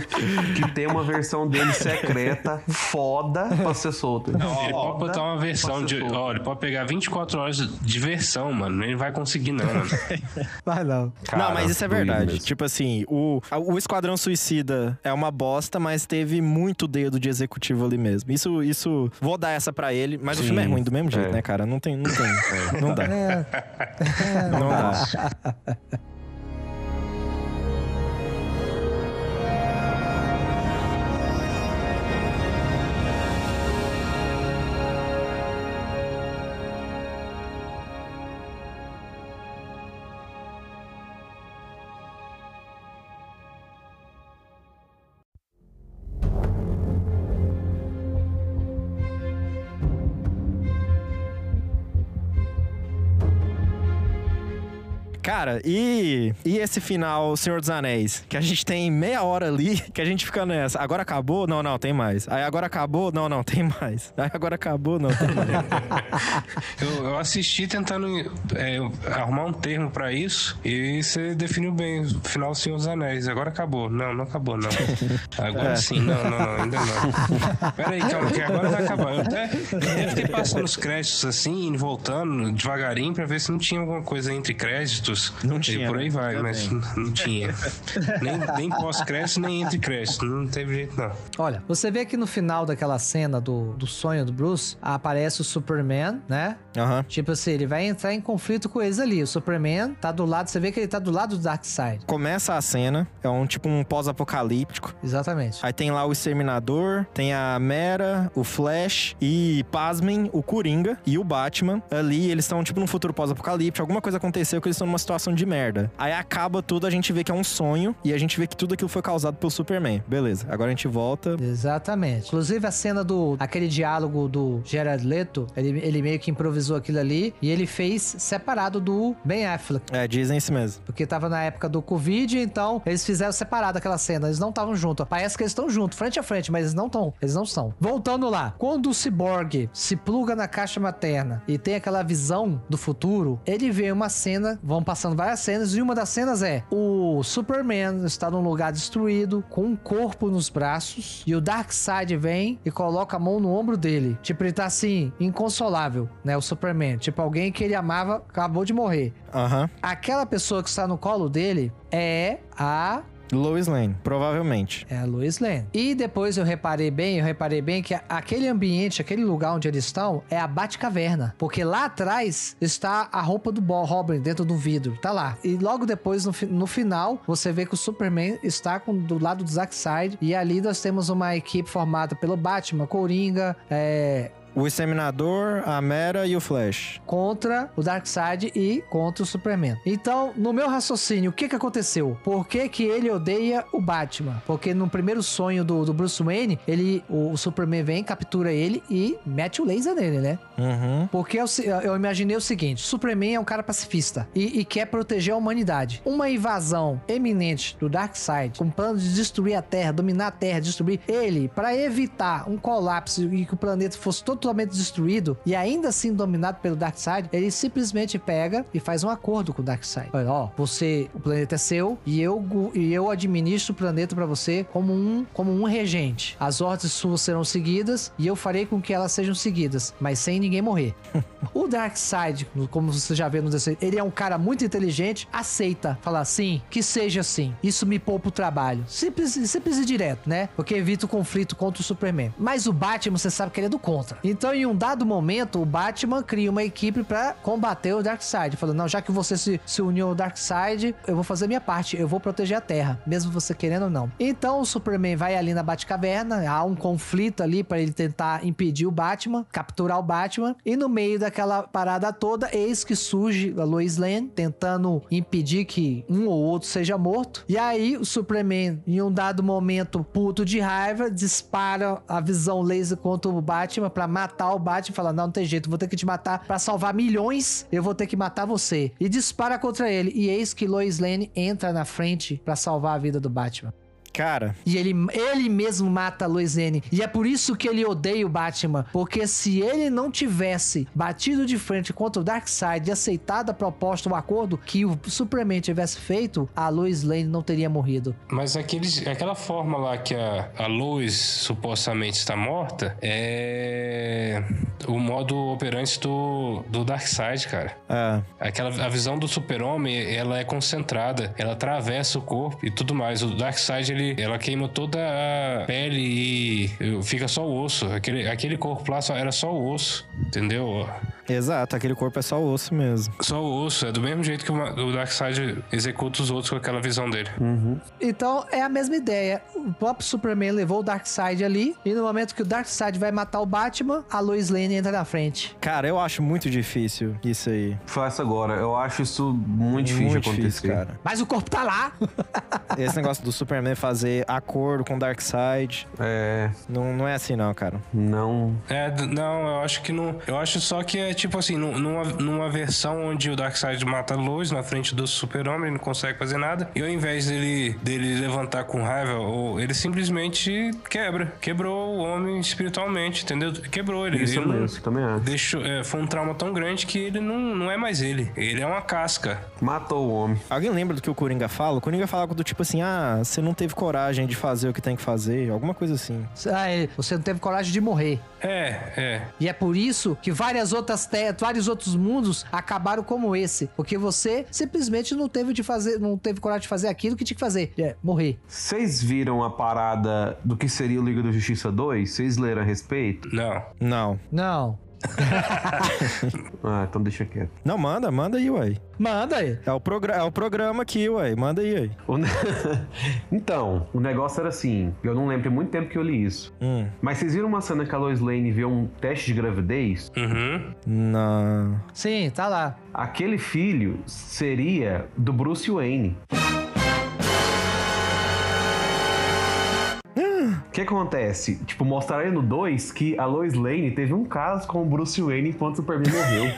D: que tem uma versão dele secreta, foda, pra ser solta.
C: Ele pode botar uma versão de. Ó, ele pode pegar 24 horas de versão, mano. Ele vai conseguir, não, mano.
B: vai não.
A: não, mas isso é verdade. Tipo assim, o, o Esquadrão Suicida é uma bosta, mas teve muito dedo de executivo ali mesmo. Isso, isso vou dar essa pra ele, mas o filme é ruim do mesmo jeito,
D: É.
A: né, cara? Não tem, não tem. Não dá.
B: É,
A: Não dá. Cara, e, e esse final Senhor dos Anéis? Que a gente tem meia hora ali, que a gente fica nessa. Agora acabou? Não, não, tem mais. Aí agora acabou? Não, não, tem mais. Aí agora acabou? Não, tem mais.
C: Eu, eu assisti tentando é, arrumar um termo pra isso e você definiu bem o final Senhor dos Anéis. Agora acabou. Não, não acabou, não. Agora
A: É.
C: sim, não, não, não, ainda não. Pera aí, calma, que agora vai acabar. Eu até eu fiquei passando os créditos assim, voltando devagarinho pra ver se não tinha alguma coisa entre créditos.
A: Não
C: E
A: tinha,
C: por aí
A: né?
C: vai, mas não tinha. Nem, nem pós-crédito, nem entre créditos. Não teve jeito, não.
B: Olha, você vê que no final daquela cena do, do sonho do Bruce, aparece o Superman, né?
A: Aham.
B: Tipo assim, ele vai entrar em conflito com eles ali. O Superman tá do lado, você vê que ele tá do lado do Darkseid.
A: Começa a cena, é um tipo um pós-apocalíptico.
B: Exatamente.
A: Aí tem lá o Exterminador, tem a Mera, o Flash e, pasmem, o Coringa e o Batman. Ali eles estão tipo num futuro pós-apocalíptico. Alguma coisa aconteceu que eles estão numa situação de merda. Aí acaba tudo, a gente vê que é um sonho e a gente vê que tudo aquilo foi causado pelo Superman. Beleza, agora a gente volta.
B: Exatamente. Inclusive a cena do aquele diálogo do Gerard Leto, ele, ele meio que improvisou aquilo ali e ele fez separado do Ben Affleck.
A: É, dizem isso mesmo.
B: Porque tava na época do Covid, então eles fizeram separado aquela cena. Eles não estavam juntos. Parece que eles estão juntos, frente a frente, mas eles não estão. Eles não estão. Voltando lá. Quando o Cyborg se pluga na caixa materna e tem aquela visão do futuro, ele vê uma cena, vão passando várias cenas, e uma das cenas é o Superman está num lugar destruído, com um corpo nos braços, e o Darkseid vem e coloca a mão no ombro dele. Tipo, ele tá assim, inconsolável, né? O Superman. Tipo, alguém que ele amava acabou de morrer.
A: Aham.
B: Aquela pessoa que está no colo dele é a
A: Lois Lane, provavelmente.
B: é a Lois Lane. E depois eu reparei bem, eu reparei bem que aquele ambiente, aquele lugar onde eles estão é a Batcaverna, porque lá atrás está a roupa do Bo- Robin dentro do vidro, tá lá. E logo depois no, no final você vê que o Superman está com, do lado do Zackside e ali nós temos uma equipe formada pelo Batman, Coringa, é,
A: O Exterminador, a Mera e o Flash.
B: contra o Darkseid e contra o Superman. Então, no meu raciocínio, o que que aconteceu? Por que que ele odeia o Batman? Porque no primeiro sonho do, do Bruce Wayne, ele, o, o Superman vem, captura ele e mete o laser nele, né?
A: Uhum.
B: Porque eu, eu imaginei o seguinte: Superman é um cara pacifista e, e quer proteger a humanidade. Uma invasão eminente do Darkseid, com plano de destruir a Terra, dominar a Terra, destruir ele, para evitar um colapso e que o planeta fosse totalmente destruído e ainda assim dominado pelo Darkseid, ele simplesmente pega e faz um acordo com o Darkseid. Olha, ó, você, o planeta é seu e eu e eu administro o planeta para você como um como um regente. As ordens suas serão seguidas e eu farei com que elas sejam seguidas, mas sem ninguém morrer. O Darkseid, como você já vê no desenho, ele é um cara muito inteligente, aceita falar assim, que seja assim. Isso me poupa o trabalho. Simples, simples e direto, né? Porque evita o conflito contra o Superman. Mas o Batman, você sabe que ele é do contra. Então, em um dado momento, o Batman cria uma equipe pra combater o Darkseid, falando: "Não, já que você se, se uniu ao Darkseid, eu vou fazer minha parte, eu vou proteger a Terra, mesmo você querendo ou não". Então, o Superman vai ali na Batcaverna, há um conflito ali pra ele tentar impedir o Batman, capturar o Batman, e no meio daquela parada toda, eis que surge a Lois Lane tentando impedir que um ou outro seja morto. E aí o Superman, em um dado momento puto de raiva, dispara a visão laser contra o Batman pra matar o Batman, fala: "Não, não tem jeito, vou ter que te matar pra salvar milhões, eu vou ter que matar você". E dispara contra ele. E eis que Lois Lane entra na frente pra salvar a vida do Batman.
A: Cara,
B: E ele, ele mesmo mata a Lois Lane. E é por isso que ele odeia o Batman. Porque se ele não tivesse batido de frente contra o Darkseid e aceitado a proposta, o acordo que o Superman tivesse feito, a Lois Lane não teria morrido.
C: Mas aqueles, aquela forma lá que a, a Lois supostamente está morta é o modo operante do, do Darkseid, cara.
A: é,
C: Aquela, a visão do super-homem, ela é concentrada, ela atravessa o corpo e tudo mais. O Darkseid, ele, ela queima toda a pele e fica só o osso. Aquele, aquele corpo lá só, era só o osso, entendeu?
A: exato, aquele corpo é só osso mesmo.
C: Só o osso, é do mesmo jeito que o, o Darkseid executa os outros com aquela visão dele.
B: Então é a mesma ideia. O próprio Superman levou o Darkseid ali. E no momento que o Darkseid vai matar o Batman, a Lois Lane entra na frente.
A: Cara, eu acho muito difícil isso aí.
D: Faça agora. Eu acho isso muito difícil
A: muito
D: de acontecer.
A: difícil, cara.
B: Mas o corpo tá lá.
A: Esse negócio do Superman fazer fazer acordo com o Darkseid.
D: É.
A: Não, não é assim, não, cara.
D: Não.
C: É, não, eu acho que não. Eu acho só que é tipo assim, nu- numa, numa versão onde o Darkseid mata a luz na frente do super-homem, ele não consegue fazer nada. E ao invés dele, dele levantar com raiva, ou ele simplesmente quebra. Quebrou o homem espiritualmente, entendeu? Quebrou ele.
D: Isso
C: ele não-
D: mesmo, também acho.
C: Deixou, é, foi um trauma tão grande que ele não, não é mais ele. Ele é uma casca.
D: Matou o homem.
A: Alguém lembra do que o Coringa fala? O Coringa fala algo do tipo assim: ah, você não teve coragem de fazer o que tem que fazer. Alguma coisa assim.
B: Ah, é, você não teve coragem de morrer.
C: É, é.
B: E é por isso que várias outras te- vários outros mundos acabaram como esse, porque você simplesmente não teve de fazer, não teve coragem de fazer aquilo que tinha que fazer, é, morrer.
D: Vocês viram a parada do que seria o Liga da Justiça 2? Vocês leram a respeito?
C: Não.
A: Não.
B: Não.
D: Ah, então deixa quieto.
A: Não, manda, manda aí, uai.
B: Manda aí.
A: É o, progra é o programa aqui, uai. Manda aí, uai.
D: O ne- então, o negócio era assim. Eu não lembro, tem muito tempo que eu li isso.
A: Hum.
D: Mas vocês viram uma cena que a Lois Lane vê um teste de gravidez?
C: Uhum.
A: Não.
B: Sim, tá lá.
D: Aquele filho seria do Bruce Wayne. Que acontece? Tipo, mostraram no 2 que a Lois Lane teve um caso com o Bruce Wayne enquanto o Superman morreu.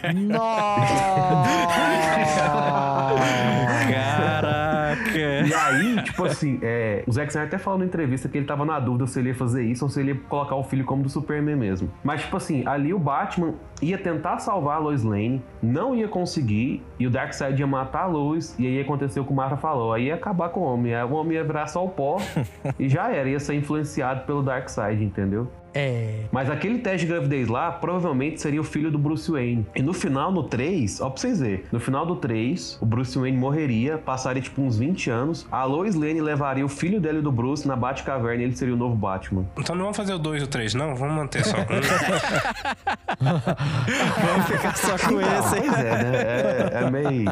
A: Caraca.
D: E aí, tipo assim, é, o Zack Snyder até falou na entrevista que ele tava na dúvida se ele ia fazer isso ou se ele ia colocar o filho como do Superman mesmo. Mas, tipo assim, ali o Batman ia tentar salvar a Lois Lane, não ia conseguir, e o Darkseid ia matar a Lois, e aí aconteceu o que o Marta falou, aí ia acabar com o homem, aí o homem ia virar só o pó, e já era, ia ser influenciado pelo Darkseid, entendeu?
B: É.
D: Mas aquele teste de gravidez lá provavelmente seria o filho do Bruce Wayne. E no final, no 3, ó pra vocês verem. No final do 3, o Bruce Wayne morreria, passaria tipo uns 20 anos. A Lois Lane levaria o filho dele e do Bruce na Batcaverna e ele seria o novo Batman.
C: Então não vamos fazer o 2 ou 3, não? Vamos manter só um.
A: Vamos ficar só com
D: Então,
A: esse, hein?
D: pois é, né? É, é meio.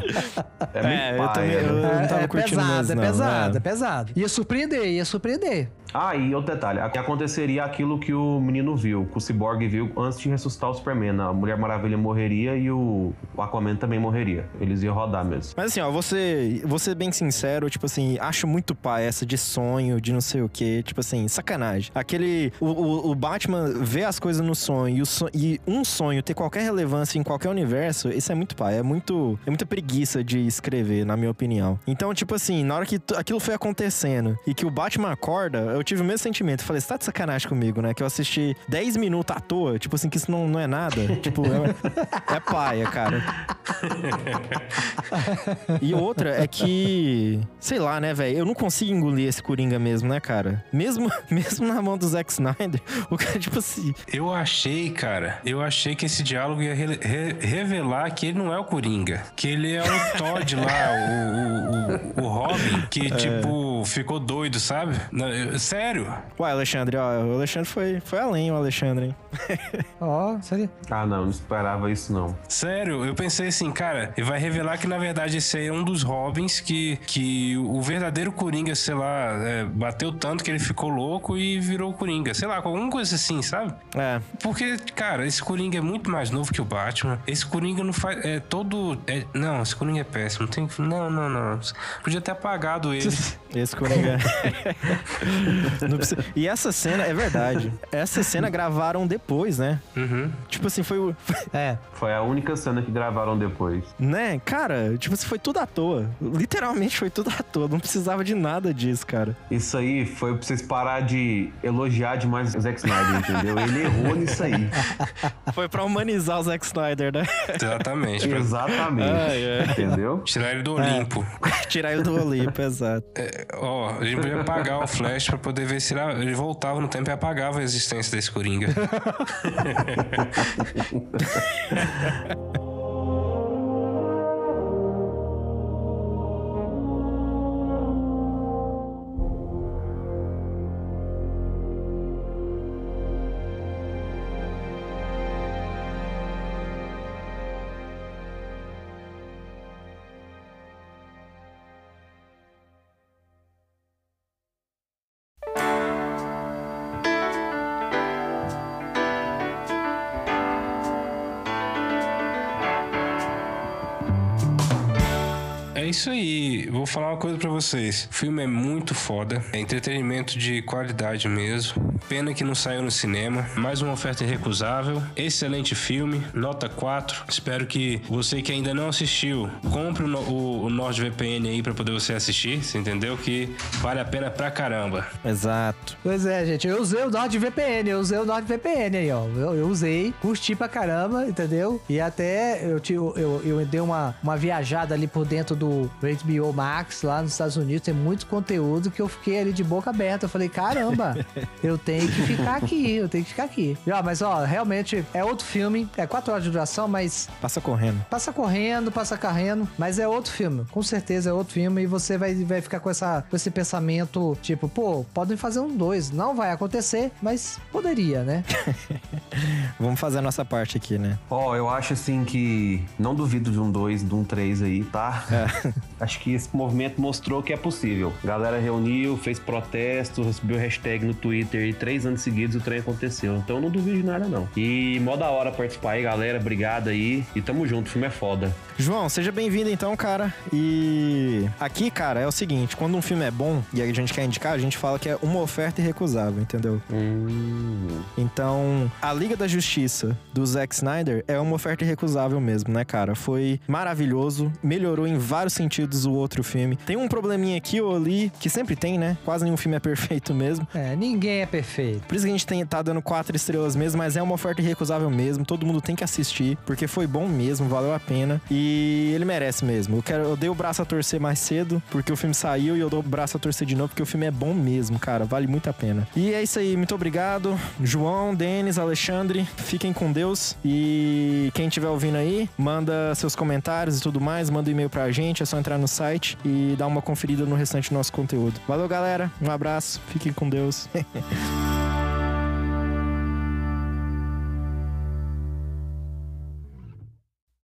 D: É meio
A: É, eu
D: paia,
A: também-
D: né?
A: eu- não tava
B: é
A: curtindo
B: pesado,
A: mesmo,
B: é
A: não,
B: pesado,
A: é.
B: é pesado. Ia surpreender, ia surpreender.
D: Ah, e outro detalhe: aqui aconteceria aquilo que o menino viu, que o Cyborg viu antes de ressuscitar o Superman. A Mulher Maravilha morreria e o Aquaman também morreria. Eles iam rodar mesmo.
A: Mas assim, ó, você, ser bem sincero, tipo assim, acho muito pai essa de sonho, de não sei o quê, tipo assim, sacanagem. Aquele, o, o, o Batman vê as coisas no sonho e, o so- e um sonho ter qualquer relevância em qualquer universo, isso é muito pai, é muito, é muita preguiça de escrever, na minha opinião. Então, tipo assim, na hora que aquilo foi acontecendo e que o Batman acorda, eu tive o mesmo sentimento. Falei, você tá de sacanagem comigo, né? Que eu assisti 10 minutos à toa, tipo assim, que isso não, não é nada. tipo, é, é paia, cara. E outra é que, sei lá, né, velho? Eu não consigo engolir esse Coringa mesmo, né, cara? Mesmo, mesmo na mão do Zack Snyder, o cara, tipo assim.
C: Eu achei, cara, eu achei que esse diálogo ia re- re- revelar que ele não é o Coringa. Que ele é o Todd lá, o, o, o, o Robin, que, tipo, ficou doido, sabe? Sério.
A: Ué, Alexandre, ó, o Alexandre foi, foi além, o Alexandre, hein?
B: Ó, seria.
D: Ah, não, não esperava isso não.
C: Sério, eu pensei assim, cara, ele vai revelar que na verdade esse aí é um dos Robins que, que o verdadeiro Coringa, sei lá, é, bateu tanto que ele ficou louco e virou Coringa. Sei lá, alguma coisa assim, sabe?
A: É.
C: Porque, cara, esse Coringa é muito mais novo que o Batman. Esse Coringa não faz. É todo. é- não, esse Coringa é péssimo. Tem, não, não, não. Podia ter apagado ele.
A: Esse Coringa. Não precisa- E essa cena, é verdade. Essa cena gravaram depois, né?
C: Uhum.
A: Tipo assim, foi o.
B: É.
D: Foi a única cena que gravaram depois.
A: Né? Cara, tipo assim, foi tudo à toa. Literalmente foi tudo à toa. Não precisava de nada disso, cara.
D: Isso aí foi pra vocês parar de elogiar demais o Zack Snyder, entendeu? Ele errou nisso aí.
A: Foi pra humanizar o Zack Snyder, né?
C: Exatamente. pra
D: Exatamente.
A: É.
D: Entendeu?
C: tirar ele do Olimpo.
A: Tirar ele do Olimpo, exato.
C: Ó, a gente podia apagar o Flash pra poder ver se ele, voltava no tempo e apagava a existência desse Coringa. falar uma coisa pra vocês. O filme é muito foda. É entretenimento de qualidade mesmo. Pena que não saiu no cinema. Mais uma oferta irrecusável. Excelente filme. Nota 4. Espero que você que ainda não assistiu, compre o, o, o NordVPN aí pra poder você assistir. Você entendeu? Que vale a pena pra caramba.
A: Exato.
B: Pois é, gente. Eu usei o NordVPN, eu usei o NordVPN aí, ó. Eu, eu usei, curti pra caramba, entendeu? E até eu, eu, eu, eu dei uma, uma viajada ali por dentro do HBO Max lá nos Estados Unidos. Tem muito conteúdo que eu fiquei ali de boca aberta. Eu falei, caramba, eu tenho que ficar aqui, eu tenho que ficar aqui. E, ó, mas ó, realmente é outro filme. É quatro horas de duração, mas
A: Passa correndo.
B: Passa correndo, passa correndo, mas é outro filme. Com certeza é outro filme e você vai, vai ficar com, essa, com esse pensamento, tipo, pô, podem fazer um dois. Não vai acontecer, mas poderia, né?
A: Vamos fazer a nossa parte aqui, né?
D: Ó, eu acho assim que. Não duvido de um 2, de um 3 aí, tá? Acho que esse movimento mostrou que é possível. A galera reuniu, fez protesto, recebeu hashtag no Twitter e três anos seguidos o trem aconteceu. Então eu não duvido de nada, não. E mó da hora participar aí, galera. Obrigado aí. E tamo junto, o filme é foda.
A: João, seja bem-vindo então, cara. E aqui, cara, é o seguinte: quando um filme é bom e a gente quer indicar, a gente fala que é uma oferta irrecusável, entendeu?
D: Hum.
A: Então, a Liga da Justiça do Zack Snyder é uma oferta irrecusável mesmo, né, cara? Foi maravilhoso, melhorou em vários sentidos o outro filme. Tem um probleminha aqui ou ali, que sempre tem, né? Quase nenhum filme é perfeito mesmo.
B: É, ninguém é perfeito.
A: Por isso que a gente tem, tá dando quatro estrelas mesmo, mas é uma oferta irrecusável mesmo. Todo mundo tem que assistir, porque foi bom mesmo, valeu a pena. E ele merece mesmo. Eu, quero, eu dei o braço a torcer mais cedo, porque o filme saiu, e eu dou o braço a torcer de novo, porque o filme é bom mesmo, cara. Vale muito a pena. E é isso aí, muito obrigado. João, Denis, Alexandre, fiquem com Deus. E quem estiver ouvindo aí, manda seus comentários e tudo mais, manda um e-mail pra gente, é só entrar no site e dar uma conferida no restante do nosso conteúdo. Valeu, galera. Um abraço, fiquem com Deus.